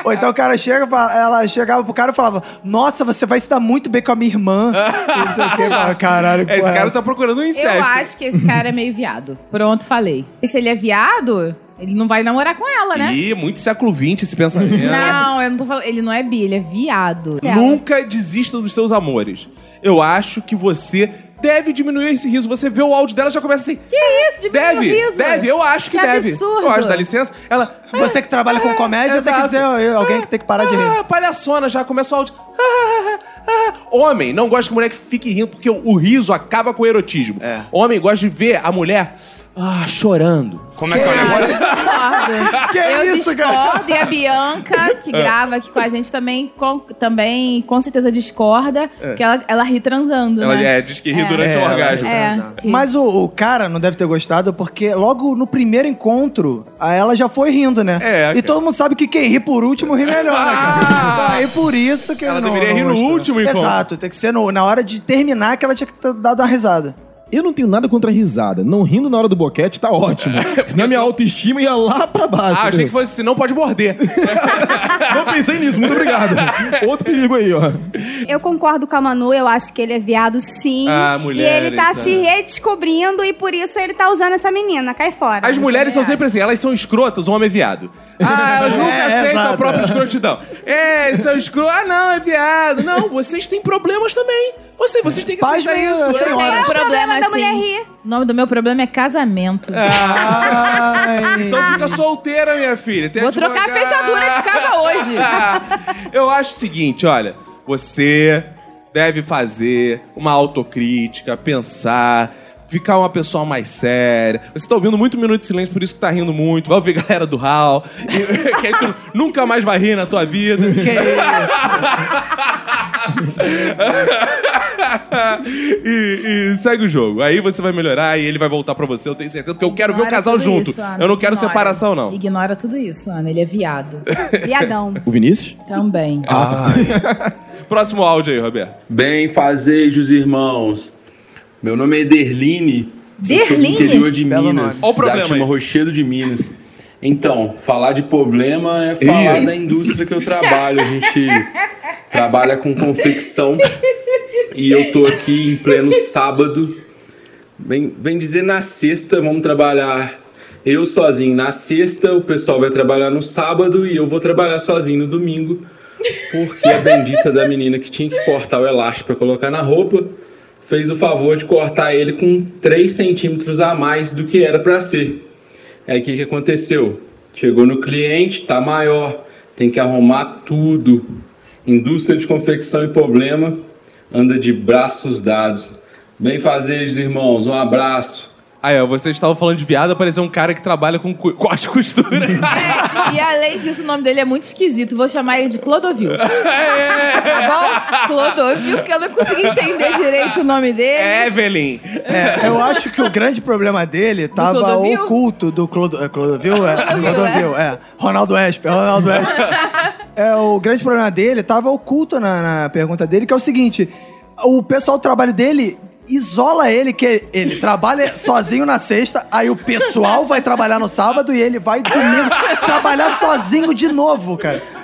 Ou então o cara chega, ela chegava pro cara e falava: Nossa, você vai se dar muito bem com a minha irmã. *laughs* Não sei o quê. Fala, Caralho, Esse cara essa?" tá procurando um incesto. Eu acho que esse cara é meio viado. Pronto, falei. E se ele é viado, ele não vai namorar com ela, né? Ih, muito século XX esse pensamento. Não, eu não tô falando. Ele não é bi, ele é viado. Nunca desista dos seus amores. Eu acho que você deve diminuir esse riso. Você vê o áudio dela já começa assim. Que isso? Diminui Deve, o riso. deve, eu acho que, Que deve. absurdo. Eu acho, dá licença. Ela. Você que trabalha com comédia tem que dizer alguém que tem que parar de rir. Ah, palhaçona, já começa o áudio. Ah, ah. Homem não gosta que mulher que fique rindo, porque o, o riso acaba com o erotismo. É. Homem gosta de ver a mulher ah, chorando. Como é que é o negócio? Discordo. Que eu isso, discordo e a Bianca, que grava aqui com a gente, também com, também, com certeza discorda, que ela, ela ri transando, Ela né? é, diz que ri É. durante o É, orgasmo. É, Mas o, o cara não deve ter gostado porque logo no primeiro encontro, a ela já foi rindo, né? É, E todo mundo sabe que quem ri por último ri melhor, né, cara? Ah! Então aí por isso que Ela não, deveria não rir no último encontro. Exato, tem que ser no- na hora de terminar que ela tinha que ter dado uma risada. Eu não tenho nada contra a risada. Não rindo na hora do boquete tá ótimo. *laughs* Senão minha autoestima ia lá pra baixo. Ah, achei que fosse se não pode morder. *laughs* Não pensei nisso, muito obrigado. *laughs* Outro perigo aí, ó. Eu concordo com a Manu, eu acho que ele é viado sim. Ah, e mulheres, ele tá né? se redescobrindo e por isso ele tá usando essa menina. Cai fora. As mulheres são sempre assim, elas são escrotas, o homem é viado. Ah, elas *laughs* nunca É, aceitam a exato. própria escrotidão. É, eles são escrotos. Ah, não, é viado. Não, vocês têm problemas também. Vocês, vocês têm que Paz aceitar isso. assim, É. Eu é tenho um problema problema da assim. mulher rir? O nome do meu problema é casamento. Ai. Então fica solteira, minha filha. Tem Vou trocar a fechadura de casa *laughs* hoje. Eu acho o seguinte, olha. Você deve fazer uma autocrítica, pensar, ficar uma pessoa mais séria. Você tá ouvindo muito Minuto de Silêncio, por isso que tá rindo muito. Vai ouvir galera do Hall. E- *laughs* que aí tu nunca mais vai rir na tua vida. Que isso? *laughs* e, e segue o jogo. Aí você vai melhorar e ele vai voltar pra você, eu tenho certeza. Porque eu quero ver o Ignora casal tudo junto. isso, Ana, eu não quero ignora. separação, não. Ignora tudo isso, Ana. Ele é viado. *laughs* Viadão. O Vinícius? Também. Próximo áudio aí, Roberto. Bem fazejos, irmãos. Meu nome é Derline. Eu sou do interior de Belo Minas. Ó o problema chama. Rochedo de Minas. Então, falar de problema é falar da indústria que eu trabalho. A gente trabalha com confecção e eu tô aqui em pleno sábado. Bem, bem dizer, na sexta vamos trabalhar eu sozinho na sexta, o pessoal vai trabalhar no sábado e eu vou trabalhar sozinho no domingo. Porque a bendita da menina que tinha que cortar o elástico para colocar na roupa fez o favor de cortar ele com 3 centímetros a mais do que era para ser. Aí o que, que aconteceu? Chegou no cliente, tá maior, tem que arrumar tudo. Indústria de confecção e problema anda de braços dados. Bem fazeres, irmãos, um abraço. Aí, ó, vocês estavam falando de viado, apareceu um cara que trabalha com cu- corte e costura. *laughs* E além disso, o nome dele é muito esquisito. Vou chamar ele de Clodovil. *laughs* Tá bom? Clodovil, porque eu não consegui entender direito o nome dele. Evelyn. É, eu acho que o grande problema dele tava Clodovil? oculto do Clodo, é, Clodovil. É, Clodovil, Clodovil, é. Ronaldo Esper, Ronaldo Esper. É, o grande problema dele tava oculto na, na pergunta dele, que é o seguinte: o pessoal do trabalho dele isola ele, que ele trabalha sozinho na sexta, aí o pessoal vai trabalhar no sábado e ele vai domingo trabalhar sozinho de novo, cara.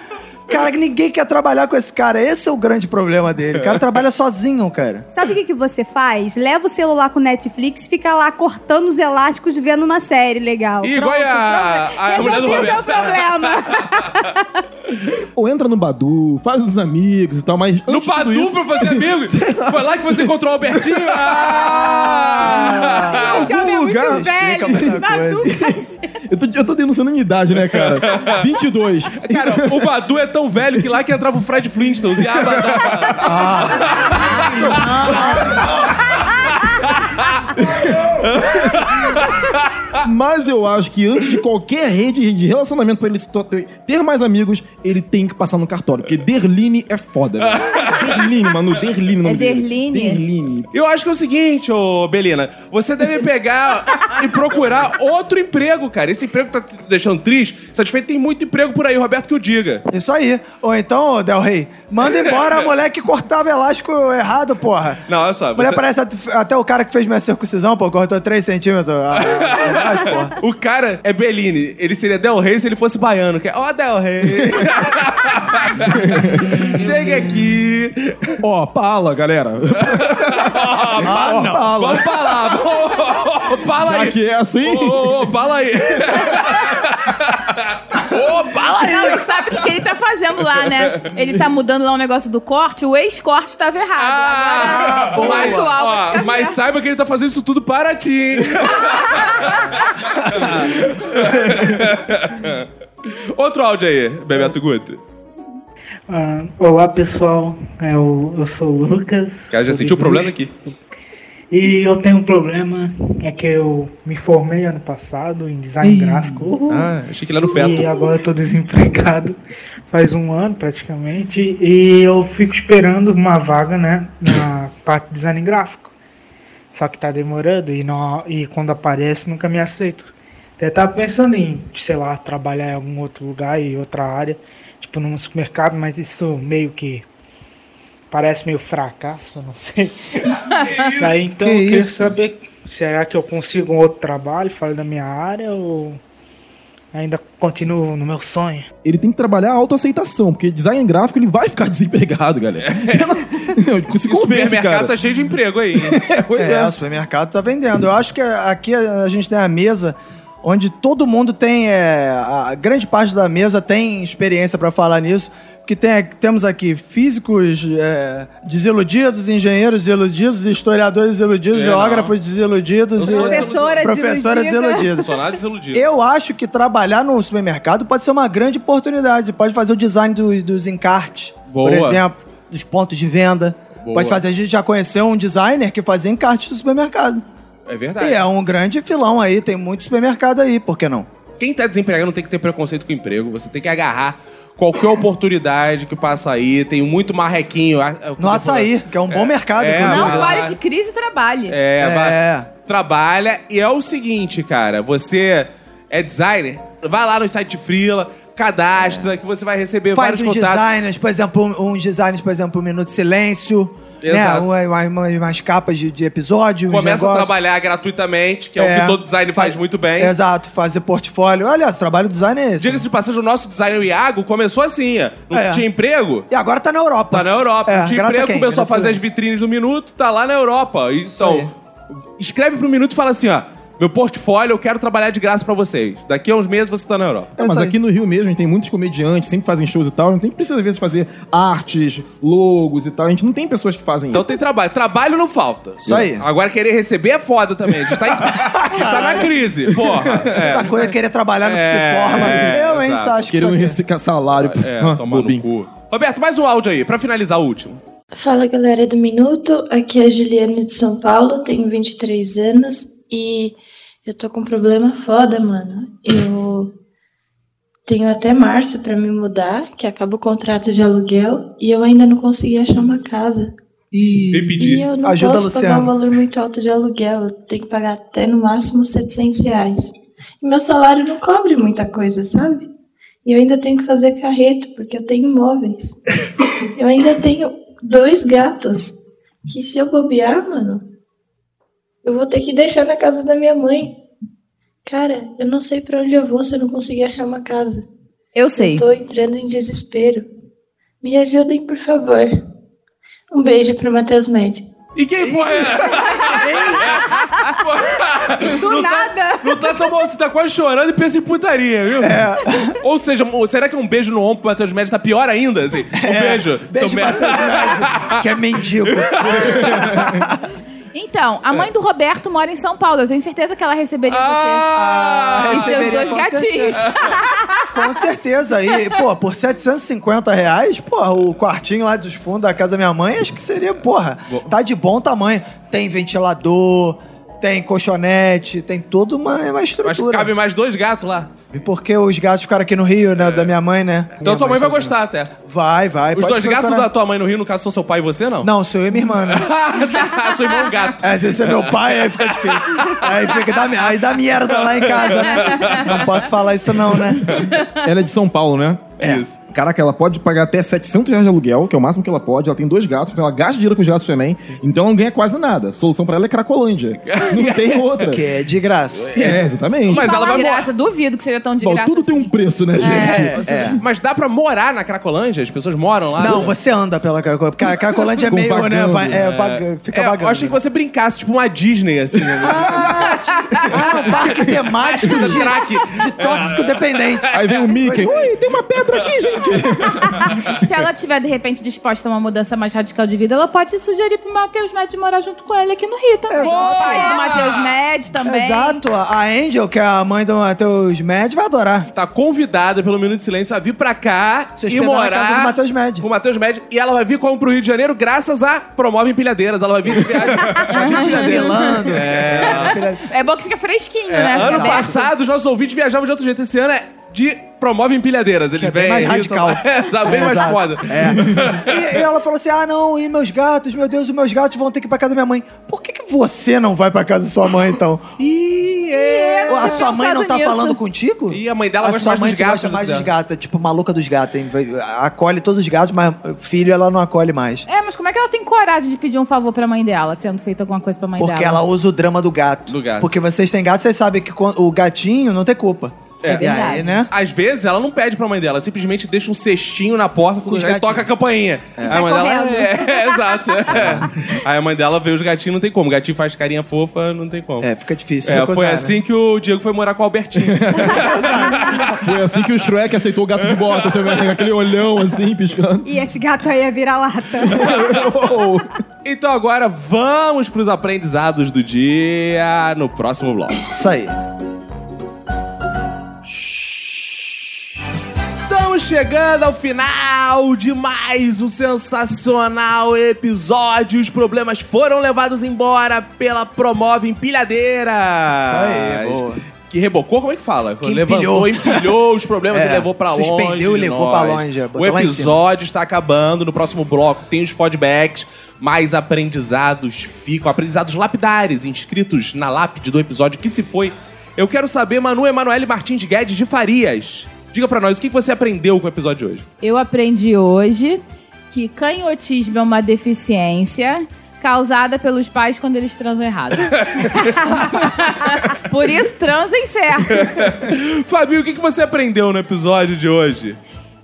Cara, ninguém quer trabalhar com esse cara. Esse é o grande problema dele. O cara *laughs* trabalha sozinho, cara. Sabe o que, que você faz? Leva o celular com Netflix e fica lá cortando os elásticos vendo uma série legal. Ih, igual a- a- a mulher do Resolvi o seu Roberto. problema. *laughs* Ou entra no Badu, faz os amigos e tal, mas. No Badu isso- pra fazer amigos? *laughs* Foi lá que você encontrou o Albertinho? Ah! Esse homem é muito lugar velho. Badu. Eu tô, eu tô denunciando a minha idade, né, cara? 22. Cara, o Badu é tão velho que lá que entrava o Fred Flintstone. E ah, *laughs* *laughs* Mas eu acho que antes de qualquer rede de relacionamento pra ele ter mais amigos, ele tem que passar no cartório. Porque Derline é foda. Derline, mano, Derline. o nome É dele. Derline? Derline. Eu acho que é o seguinte, ô Belina. Você deve pegar e procurar outro emprego, cara. Esse emprego tá te deixando triste, satisfeito. Tem muito emprego por aí, Roberto, que o diga. Isso aí. Ou então, ô, Del Rey, manda embora a mulher que cortava elástico errado, porra. Não, olha só. Mulher você- parece at- até o cara que fez minha circuncisão, pô, cortou 3 centímetros. a- a- atrás, porra. *laughs* O cara é Bellini. Ele seria Del Rey se ele fosse baiano. Que é, ó, Del Rey. *laughs* Chega aqui. Ó, pala, galera. Ó, Ó, pala. Vamos falar. Vamos fala Já aí. que é assim. Ô, ô, ô, fala aí. *laughs* Ô, fala aí. Não, e sabe o que, ele tá fazendo lá, né? Ele tá mudando lá um negócio do corte, o ex-corte tava errado. Ah, Agora, o boa. atual vai Ó, ficar mas certo. saiba que ele tá fazendo isso tudo para ti, hein? *laughs* Outro áudio aí, Bebeto Guto. Ah, olá pessoal, eu, eu sou o Lucas. Cara, já sou sentiu o problema aqui. E eu tenho um problema, é que eu me formei ano passado em design gráfico. Ah, achei que ele era no feto. E agora eu tô desempregado faz um ano praticamente. E eu fico esperando uma vaga, né, na parte de design gráfico. Só que tá demorando e, não, e quando aparece nunca me aceito. Até tava pensando em, sei lá, trabalhar em algum outro lugar e outra área, tipo num supermercado, mas isso meio que parece meio fracasso, não sei. *laughs* Daí então Que eu queria isso? saber, será que eu consigo um outro trabalho fora da minha área ou ainda continuo no meu sonho? Ele tem que trabalhar a autoaceitação, porque design gráfico ele vai ficar *laughs* desempregado, galera. *laughs* Se O supermercado cara. tá cheio de emprego aí. hein? Pois é, é. o supermercado tá vendendo. Eu acho que aqui a gente tem a mesa onde todo mundo tem, é, a grande parte da mesa tem experiência pra falar nisso, porque tem, temos aqui físicos é, desiludidos, engenheiros desiludidos, historiadores desiludidos, É, geógrafos desiludidos, Eu sou e Professora professora desiludida. desiludida. Nada desiludido. Eu acho que trabalhar no supermercado pode ser uma grande oportunidade. Pode fazer o design do- dos encartes, Boa. por exemplo, dos pontos de venda. Boa. Pode fazer. A gente já conheceu um designer que fazia encarte do supermercado. É verdade. E é um grande filão aí, tem muito supermercado aí, por que não? Quem tá desempregado não tem que ter preconceito com o emprego. Você tem que agarrar qualquer oportunidade que passa aí. Tem muito marrequinho. No açaí, que é um bom mercado, é, inclusive. Não fale de crise e trabalhe. É, É. vai- trabalha. E é o seguinte, cara. Você é designer, vai lá no site Freela, cadastra, que você vai receber Faz vários uns contatos. designers, por exemplo, um- uns designers, por exemplo, um Minuto de Silêncio. Exato. Né? Uma- uma- umas capas de, de episódio. Começa a trabalhar gratuitamente, que é, o que todo design faz muito bem. Exato, fazer portfólio. Aliás, o trabalho do design é esse. Diga-se de passagem, o nosso designer Iago começou assim. Não É. tinha emprego? E agora tá na Europa. Tá na Europa. É, não tinha a emprego, quem? começou a Graças fazer a as vitrines do Minuto, tá lá na Europa. Então, escreve pro Minuto e fala assim, ó. Meu portfólio, eu quero trabalhar de graça pra vocês. Daqui a uns meses você tá na Europa. Ah, mas aqui no Rio mesmo, a gente tem muitos comediantes, sempre fazem shows e tal. Não tem precisa, às vezes, fazer artes, logos e tal. A gente não tem pessoas que fazem Então isso. tem trabalho. Trabalho não falta. Isso aí. Agora querer receber é foda também. A gente tá, em- *laughs* a gente tá na crise. Porra. É. Essa coisa é querer trabalhar no que É, se forma. é, eu, hein, que Querendo isso aqui- receber salário. É, Ah, *laughs* tomar no cu. Roberto, mais um áudio aí, pra finalizar o último. Fala galera do Minuto, aqui é a Juliana de São Paulo, tenho 23 anos e eu tô com um problema foda, mano. Eu tenho até março pra me mudar, que acaba o contrato de aluguel, e eu ainda não consegui achar uma casa. Pedir. E eu não Ajuda, posso pagar Luciano. um valor muito alto de aluguel, eu tenho que pagar até no máximo 700 reais. E meu salário não cobre muita coisa, sabe? E eu ainda tenho que fazer carreto, porque eu tenho imóveis. *laughs* Eu ainda tenho dois gatos, que se eu bobear, mano, eu vou ter que deixar na casa da minha mãe. Cara, eu não sei pra onde eu vou se eu não conseguir achar uma casa. Eu sei. Eu tô entrando em desespero. Me ajudem, por favor. Um beijo pro Matheus Med. E quem foi? *laughs* Do nada. Não tá tão bom, você tá quase chorando e pensa em putaria, viu? É. Ou seja, será que um beijo no ombro pro Matheus Médio tá pior ainda? Assim? Um beijo. Beijo, seu Médio. Matheus Médio, que é mendigo. *laughs* Então, a mãe do Roberto mora em São Paulo. Eu tenho certeza que ela receberia Ah, você. E seus dois com gatinhos. *laughs* Com certeza. E, pô, por 750 reais, porra, o quartinho lá dos fundos da casa da minha mãe, acho que seria, porra, tá de bom tamanho. Tem ventilador, tem colchonete, tem toda uma, uma Mas estrutura. cabe mais dois gatos lá. E porque os gatos ficaram aqui no Rio, né, da minha mãe, né? Então Minha tua mãe vai sozinha. gostar até. Vai, vai. Os dois gatos procurar. da tua mãe no Rio, no caso, são seu pai e você, não? Não, sou eu e minha irmã, né? *laughs* Seu irmão é um gato. É, se esse é meu pai, aí fica difícil. Aí fica da, aí dá merda lá em casa, né? Não posso falar isso não, né? Ela é de São Paulo, né? É. Isso. Caraca, ela pode pagar até 700 reais de aluguel, que é o máximo que ela pode. Ela tem dois gatos, então ela gasta dinheiro com os gatos também. Então ela não ganha quase nada. A solução pra ela é Cracolândia. Não *laughs* tem outra. Que é de graça. É, exatamente. Mas ela vai de morar. graça, duvido que seja tão de Bom, graça. tudo tem um preço, né, gente? É, Mas dá pra morar na Cracolândia? As pessoas moram lá? Não, você anda pela Cracolândia. Porque a Cracolândia é meio, né? vagando. vai- é, vaga- fica É, eu vagando. achei que você brincasse, tipo uma Disney, assim. né? *laughs* Ah, um parque temático *laughs* de, de tóxico dependente. Aí vem o Mickey. Oi, tem uma pedra aqui, gente. *laughs* Se ela estiver, de repente, disposta a uma mudança mais radical de vida, ela pode sugerir pro Matheus Med morar junto com ele aqui no Rio também. Exato. Os pais do Matheus Med também. Exato. A Angel, que é a mãe do Matheus Med, vai adorar. Tá convidada pelo Minuto de Silêncio a vir pra cá Se e hospedar na morar casa do Matheus Med. com o Matheus Med. E ela vai vir como pro Rio de Janeiro graças a Promove Empilhadeiras. Ela vai vir de viagem. *laughs* Pelando. É. É bom que fica fresquinho, É, né? ano passado, os nossos ouvintes viajavam de outro jeito. Esse ano é de Promove Empilhadeiras. Eles Que é bem vêm mais *laughs* radical. Paulo. *laughs* É, sabe, bem mais Exato. foda. É. *laughs* E, e ela falou assim: ah, não, e meus gatos, meu Deus, os meus gatos vão ter que ir pra casa da minha mãe. Por que, que você não vai pra casa da sua mãe, então? Ih, é. a sua mãe não tá nisso. falando contigo? E a mãe dela a gosta sua mais mãe dos gatos gosta mais dos dela. gatos. É tipo maluca dos gatos, hein? Acolhe todos os gatos, mas filho ela não acolhe mais. É, mas como é que ela tem coragem de pedir um favor pra mãe dela, tendo feito alguma coisa pra mãe Porque dela? ela usa o drama do gato. Do gato. Porque vocês têm gato, vocês sabem que o gatinho não tem culpa. É. E aí, né? Às vezes ela não pede pra mãe dela, simplesmente deixa um cestinho na porta Com os gatinhos. toca a campainha. Aí a mãe dela. É, é, exato. é. Aí a mãe dela vê os gatinhos, não tem como. O gatinho faz carinha fofa, não tem como. É, fica difícil. É, recusar, foi né? assim que o Diego foi morar com o Albertinho. *laughs* Foi assim que o Shrek aceitou o gato de bota também, aquele olhão assim, piscando. E esse gato aí é vira-lata. *laughs* então agora vamos pros aprendizados do dia no próximo bloco. Isso aí. Estamos chegando ao final de mais um sensacional episódio. Os problemas foram levados embora pela Promove Empilhadeira. Isso aí, boa. Que rebocou, como é que fala? Que Levantou, empilhou. empilhou os problemas *laughs* É, e levou pra longe. suspendeu e levou nós. pra longe, O episódio está acabando. No próximo bloco tem os feedbacks. Mais aprendizados ficam, aprendizados lapidares, inscritos na lápide do episódio que se foi. Eu quero saber, Manu Emanuele Martins Guedes de Farias. Diga pra nós, o que você aprendeu com o episódio de hoje? Eu aprendi hoje que canhotismo é uma deficiência causada pelos pais quando eles transam errado. *laughs* Por isso, transem certo. Fabio, o que você aprendeu no episódio de hoje?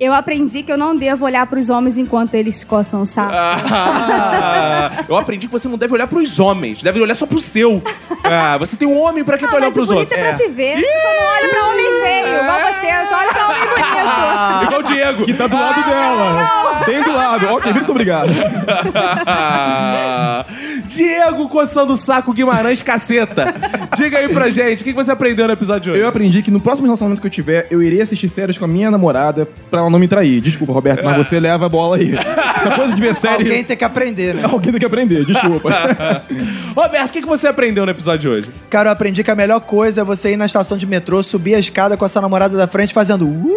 Eu aprendi que eu não devo olhar pros homens enquanto eles coçam o saco. Ah, eu aprendi que você não deve olhar pros homens, deve olhar só pro seu. Ah, você tem um homem pra que Ah, tá olhando mas pros o bonito outros. é pra se ver. Eu só não olho pra homem feio, igual você. Eu só olho pra homem bonito. Igual o Diego. Que tá do lado dela. Bem do lado. Ok, muito obrigado. *laughs* Diego coçando o saco Guimarães caceta. Diga aí pra gente, o que você aprendeu no episódio de hoje? Eu aprendi que no próximo relacionamento que eu tiver, eu irei assistir séries com a minha namorada pra ela não me trair. Desculpa, Roberto, mas você leva a bola aí. Essa coisa de ver *laughs* série... Alguém tem que aprender, né? Alguém tem que aprender, desculpa. *laughs* Roberto, o que você aprendeu no episódio de hoje? Cara, eu aprendi que a melhor coisa é você ir na estação de metrô, subir a escada com a sua namorada da frente fazendo. "Uh". *laughs*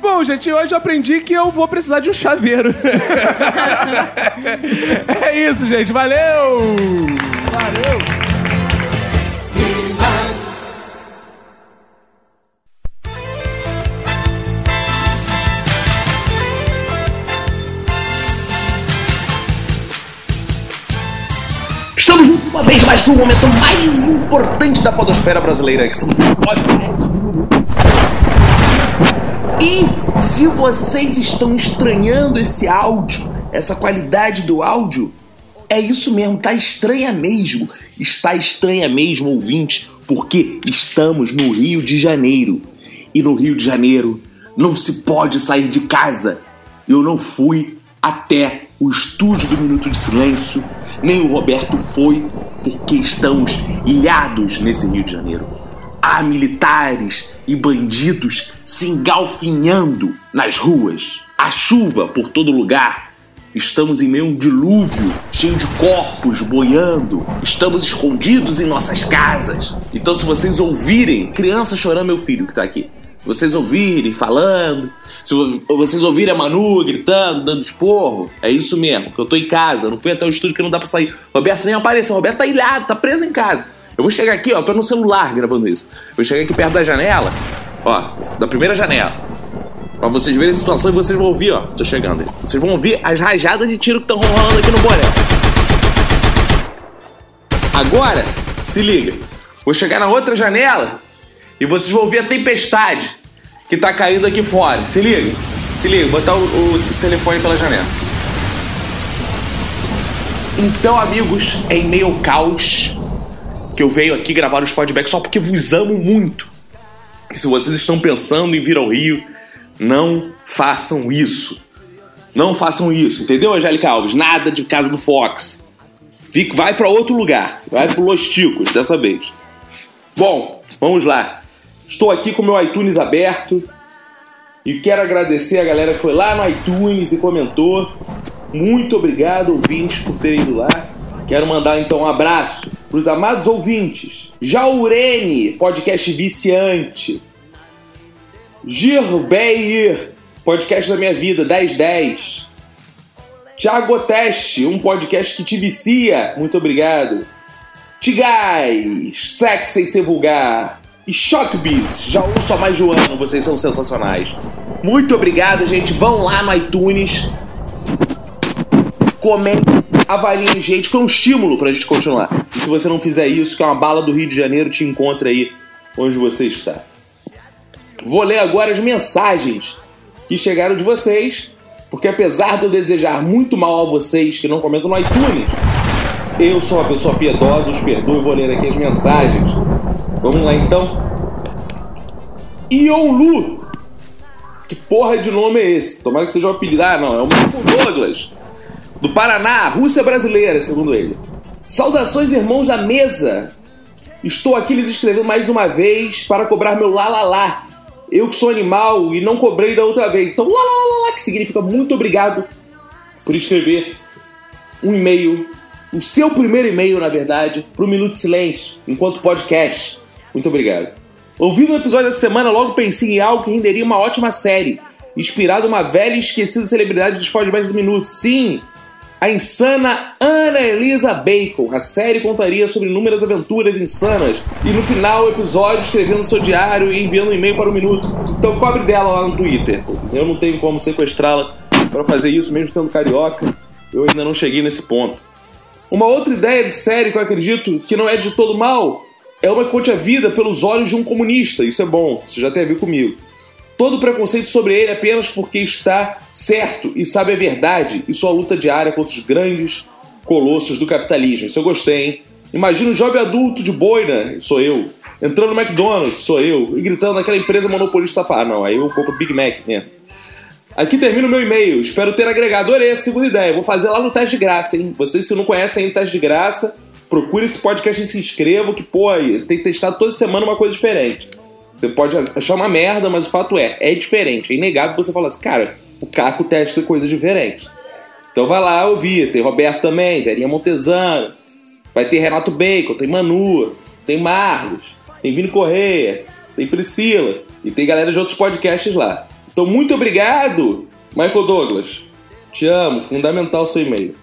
Bom, gente, hoje eu aprendi que eu vou precisar de um chaveiro. É isso, gente. Valeu! Valeu! Estamos uma vez mais no momento mais importante da podosfera brasileira, que são os podcasts. E se vocês estão estranhando esse áudio, essa qualidade do áudio, é isso mesmo, tá estranha mesmo. Está estranha mesmo, ouvinte, porque estamos no Rio de Janeiro. E no Rio de Janeiro não se pode sair de casa. Eu não fui até o estúdio do Minuto de Silêncio, nem o Roberto foi, porque estamos ilhados nesse Rio de Janeiro. Há militares e bandidos se engalfinhando nas ruas. A chuva por todo lugar. Estamos em meio a um dilúvio cheio de corpos boiando. Estamos escondidos em nossas casas. Então, se vocês ouvirem criança chorando, meu filho que tá aqui, vocês ouvirem falando, se vo- vocês ouvirem a Manu gritando, dando esporro, é isso mesmo, que eu tô em casa, não fui até o estúdio que não dá pra sair. Roberto nem apareceu, Roberto tá ilhado, tá preso em casa. Eu vou chegar aqui, ó, tô no celular gravando isso. Eu vou chegar aqui perto da janela, ó, da primeira janela. Pra vocês verem a situação e vocês vão ouvir, ó. Tô chegando aí. Vocês vão ouvir as rajadas de tiro que estão rolando aqui no Borel. Agora, se liga. Vou chegar na outra janela e vocês vão ouvir a tempestade que tá caindo aqui fora. Se liga. Se liga, botar o, o telefone pela janela. Então, amigos, é em meio ao caos que eu venho aqui gravar os feedbacks só porque vos amo muito. E se vocês estão pensando em vir ao Rio, não façam isso. Não façam isso, entendeu, Angélica Alves? Nada de casa do Fox. Vai para outro lugar. Vai pro Los Ticos dessa vez. Bom, vamos lá. Estou aqui com o meu iTunes aberto. E quero agradecer a galera que foi lá no iTunes e comentou. Muito obrigado, ouvintes, por terem ido lá. Quero mandar então um abraço para os amados ouvintes. Jaurene, podcast viciante. Girbeir, podcast da minha vida, 1010. Thiago Teste, um podcast que te vicia. Muito obrigado. Tigais, Sex Sem Ser Vulgar e Shockbiz. Já ouço há mais de um ano, vocês são sensacionais. Muito obrigado, gente. Vão lá no iTunes. Comentem, avaliem, gente, que é um estímulo pra gente continuar. E se você não fizer isso, que é uma bala do Rio de Janeiro, te encontra aí onde você está. Vou ler agora as mensagens que chegaram de vocês, porque apesar de eu desejar muito mal a vocês que não comentam no iTunes, eu sou uma pessoa piedosa, os perdoo e vou ler aqui as mensagens. Vamos lá então. Iolu. Que porra de nome é esse? Tomara que seja um apelido. Ah, não, é o Marco Douglas. Do Paraná, Rússia brasileira, segundo ele. Saudações, irmãos da mesa. Estou aqui lhes escrevendo mais uma vez para cobrar meu lá lá lá. Eu que sou animal e não cobrei da outra vez. Então, lá lá lá, lá que significa muito obrigado por escrever um e-mail, o seu primeiro e-mail, na verdade, para o Minuto de Silêncio, enquanto podcast. Muito obrigado. Ouvindo o episódio dessa semana, logo pensei em algo que renderia uma ótima série, inspirado em uma velha e esquecida celebridade dos flashbacks do Minuto. Sim, a insana Ana Elisa Bacon. A série contaria sobre inúmeras aventuras insanas e no final o episódio escrevendo seu diário e enviando um e-mail para o Minuto. Então cobre dela lá no Twitter. Eu não tenho como sequestrá-la para fazer isso, mesmo sendo carioca. Eu ainda não cheguei nesse ponto. Uma outra ideia de série que eu acredito que não é de todo mal é uma que conte a vida pelos olhos de um comunista. Isso é bom, isso já tem a ver comigo. Todo preconceito sobre ele apenas porque está certo e sabe a verdade e sua luta diária contra os grandes colossos do capitalismo. Isso eu gostei, hein? Imagina um jovem adulto de boina, sou eu, entrando no McDonald's, sou eu, e gritando naquela empresa monopolista safada. Ah, não, aí eu compro Big Mac mesmo. Aqui termina o meu e-mail. Espero ter agregado. Adorei a segunda ideia. Vou fazer lá no teste de graça, hein? Vocês, se não conhecem ainda o teste de graça, procure esse podcast e se inscreva, que, pô, tem testado toda semana uma coisa diferente. Você pode achar uma merda, mas o fato é, é diferente. É inegável você falar assim, cara, o Caco testa coisas diferentes. Então vai lá ouvir. Tem Roberto também, Verinha Montesano. Vai ter Renato Bacon, tem Manu, tem Marlos, tem Vini Correia, tem Priscila. E tem galera de outros podcasts lá. Então, muito obrigado, Michael Douglas. Te amo, fundamental seu e-mail.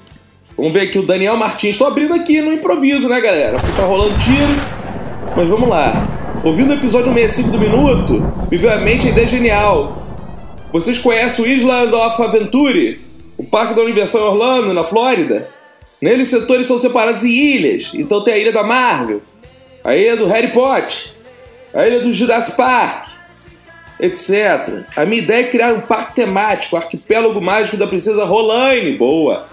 Vamos ver aqui o Daniel Martins. Estou abrindo aqui no improviso, né, galera? Porque tá rolando tiro. Mas vamos lá. Ouvindo o episódio 65 do Minuto, me veio à mente a ideia genial. Vocês conhecem o Island of Adventure? O parque da Universal Orlando, na Flórida? Nele os setores são separados em ilhas. Então tem a ilha da Marvel, a ilha do Harry Potter, a ilha do Jurassic Park, etc. A minha ideia é criar um parque temático, arquipélago mágico da princesa Rolaine. Boa!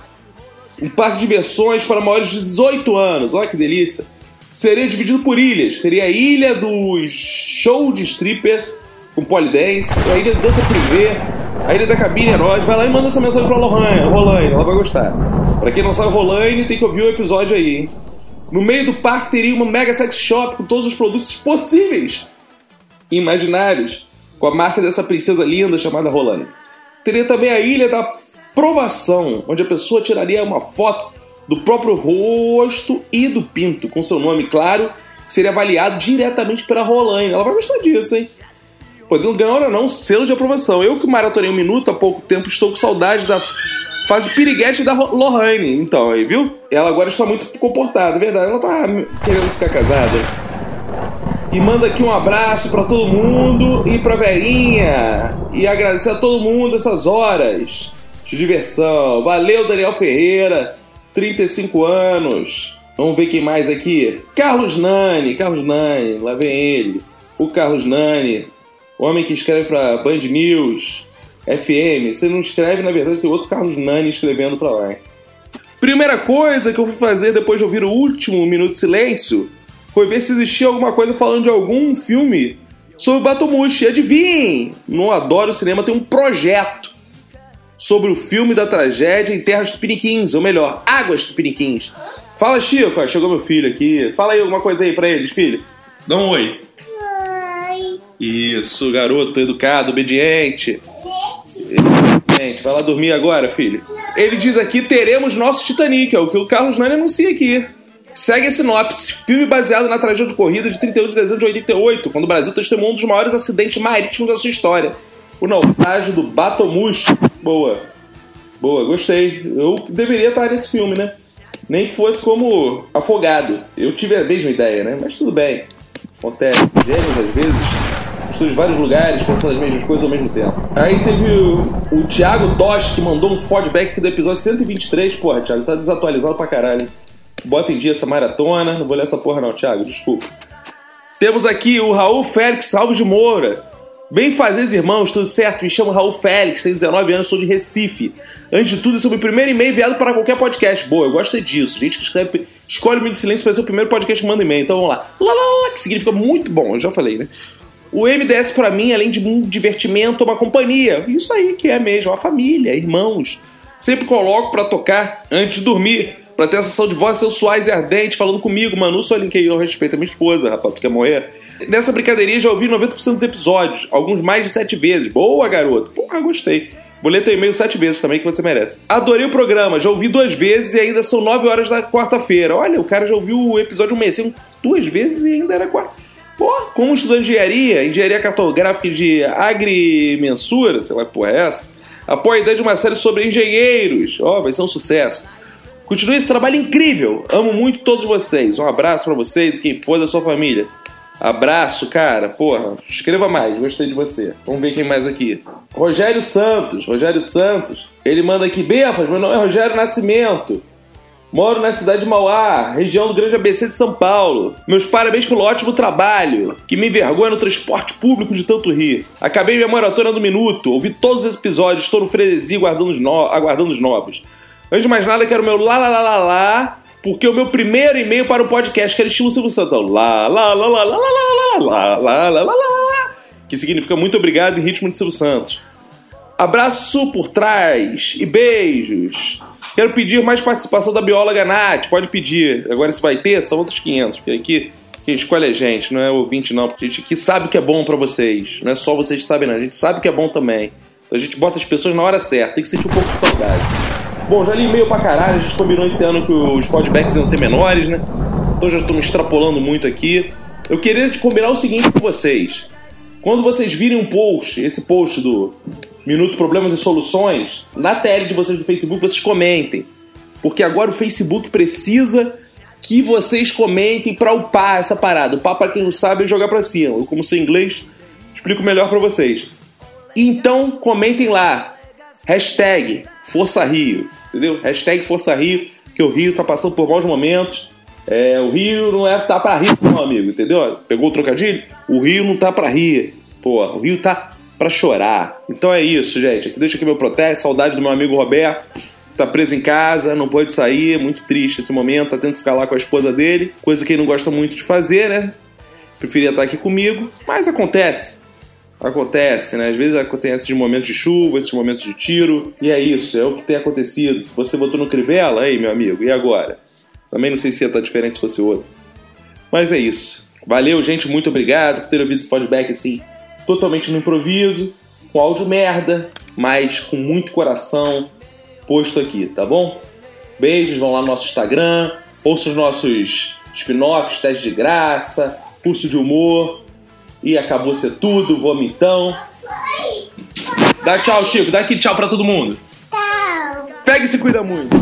Um parque de diversões para maiores de 18 anos. Olha que delícia! Seria dividido por ilhas. Teria a ilha dos show de strippers com polidense, a ilha de dança privê, a ilha da cabine herói. Vai lá e manda essa mensagem pra Lohane, Rolaine, ela vai gostar. Pra quem não sabe, Rolaine tem que ouvir o episódio aí, hein? No meio do parque teria uma mega sex shop com todos os produtos possíveis e imaginários com a marca dessa princesa linda chamada Rolane. Teria também a Ilha da Provação, onde a pessoa tiraria uma foto do próprio rosto e do pinto, com seu nome claro, seria avaliado diretamente pela Rolane. Ela vai gostar disso, hein? Podendo ganhar ou não selo de aprovação. Eu que maratonei um minuto há pouco tempo, estou com saudade da fase piriguete da Lohane. Então, aí, viu? Ela agora está muito comportada, é verdade. Ela tá querendo ficar casada. E manda aqui um abraço para todo mundo e pra velhinha. E agradecer a todo mundo essas horas de diversão. Valeu, Daniel Ferreira, 35 anos. Vamos ver quem mais aqui. Carlos Nani, Carlos Nani, lá vem ele. O Carlos Nani, homem que escreve pra Band News, FM. Você não escreve, na verdade, tem outro Carlos Nani escrevendo pra lá. Primeira coisa que eu fui fazer depois de ouvir o último Minuto de Silêncio foi ver se existia alguma coisa falando de algum filme sobre Batomushi. Adivinhem! Não adoro cinema, tem um projeto sobre o filme da tragédia em Terras Tupiniquins, ou melhor, Águas Tupiniquins. Fala, Chico, ó, chegou meu filho aqui. Fala aí alguma coisa aí pra eles, filho. Dá um oi. Oi. Isso, garoto educado, obediente. Gente, vai lá dormir agora, filho. Ele diz aqui: teremos nosso Titanic, é o que o Carlos Nani anuncia aqui. Segue a sinopse. Filme baseado na tragédia de corrida de 31 de dezembro de 88, quando o Brasil testemunhou um dos maiores acidentes marítimos da sua história. O naufrágio do Batomush. Boa. Boa, gostei. Eu deveria estar nesse filme, né? Nem que fosse como afogado. Eu tive a mesma ideia, né? Mas tudo bem. Acontece. Gênios, às vezes, estudam em vários lugares, pensando as mesmas coisas ao mesmo tempo. Aí teve o, o Thiago Tosh, que mandou um feedback do episódio 123. Porra, Thiago, tá desatualizado pra caralho. Bota em dia essa maratona. Não vou ler essa porra não, Thiago. Desculpa. Temos aqui o Raul Félix Alves de Moura. Bem fazeres, irmãos, tudo certo? Me chamo Raul Félix, tenho 19 anos, sou de Recife. Antes de tudo, esse é o meu primeiro e-mail enviado para qualquer podcast. Boa, eu gosto disso. Gente que escreve, escolhe o Minuto de Silêncio para ser o primeiro podcast que manda e-mail. Então vamos lá. Lá, lá, lá, que significa muito bom, eu já falei, né? O MDS para mim, além de um divertimento, é uma companhia. Isso aí que é mesmo, uma família, irmãos. Sempre coloco para tocar antes de dormir, para ter a sensação de voz sensuais e ardente falando comigo. Manu, só linkei eu respeito a minha esposa, rapaz, tu quer morrer? Nessa brincadeirinha já ouvi 90% dos episódios, alguns mais de 7 vezes. Boa, garoto. Porra, gostei. Boleto e-mail sete vezes também, que você merece. Adorei o programa, já ouvi duas vezes e ainda são 9 horas da quarta-feira. Olha, o cara já ouviu o episódio um mês, assim, duas vezes e ainda era quarta. Pô, como estudante de engenharia, engenharia cartográfica de agrimensura, sei lá que porra é essa, apoio a ideia de uma série sobre engenheiros. Ó, vai ser um sucesso. Continue esse trabalho incrível. Amo muito todos vocês. Um abraço pra vocês e quem for da sua família. Abraço, cara. Porra, escreva mais. Gostei de você. Vamos ver quem mais aqui. Rogério Santos. Rogério Santos. Ele manda aqui. Befas, meu nome é Rogério Nascimento. Moro na cidade de Mauá, região do Grande ABC de São Paulo. Meus parabéns pelo ótimo trabalho, que me envergonha no transporte público de tanto rir. Acabei minha maratona do minuto, ouvi todos os episódios, estou no frenesi aguardando os, no... aguardando os novos. Antes de mais nada, quero meu lá lá lá lá lá, porque o meu primeiro e-mail para o podcast, que era estilo Silvio Santão. Lá lá lá lá lá lá lá lá lá lá lá lá lá que significa muito obrigado em ritmo de Silvio Santos. Abraço por trás e beijos. Quero pedir mais participação da bióloga Nath. Pode pedir. Agora se vai ter, são outros 500. Porque aqui quem escolhe é a gente, não é ouvinte não. Porque a gente aqui sabe que é bom pra vocês. Não é só vocês que sabem não. A gente sabe que é bom também. Então a gente bota as pessoas na hora certa. Tem que sentir um pouco de saudade. Bom, já li e-mail pra caralho. A gente combinou esse ano que os podbacks iam ser menores, né? Então já estou me extrapolando muito aqui. Eu queria combinar o seguinte com vocês. Quando vocês virem um post, esse post do Minuto Problemas e Soluções, na TL de vocês do Facebook, vocês comentem. Porque agora o Facebook precisa que vocês comentem pra upar essa parada. Upar, pra quem não sabe, é jogar pra cima. Eu, como sei inglês, explico melhor pra vocês. Então, comentem lá. Hashtag Força Rio. Entendeu? Hashtag Força Rio, que o Rio tá passando por maus momentos. É, o Rio não é tá pra rir, não, amigo, entendeu? Pegou o trocadilho? O Rio não tá pra rir. Pô, o Rio tá pra chorar. Então é isso, gente. Deixa aqui meu protesto, saudade do meu amigo Roberto. Tá preso em casa, não pode sair, muito triste esse momento, tá tendo que ficar lá com a esposa dele, coisa que ele não gosta muito de fazer, né? Preferia estar aqui comigo, mas acontece. Acontece, né? Às vezes acontece esses momentos de chuva, esses momentos de tiro, e é isso, é o que tem acontecido. Se você botou no Crivella, aí, meu amigo, e agora? Também não sei se ia estar diferente se fosse outro. Mas é isso. Valeu, gente, muito obrigado por ter ouvido esse podback assim, totalmente no improviso, com áudio merda, mas com muito coração posto aqui, tá bom? Beijos, vão lá no nosso Instagram, ouçam os nossos spin-offs, teste de graça, curso de humor. E acabou ser tudo, vomitão. Dá tchau, Chico. Dá aqui tchau pra todo mundo. Tchau. Pega e se cuida muito.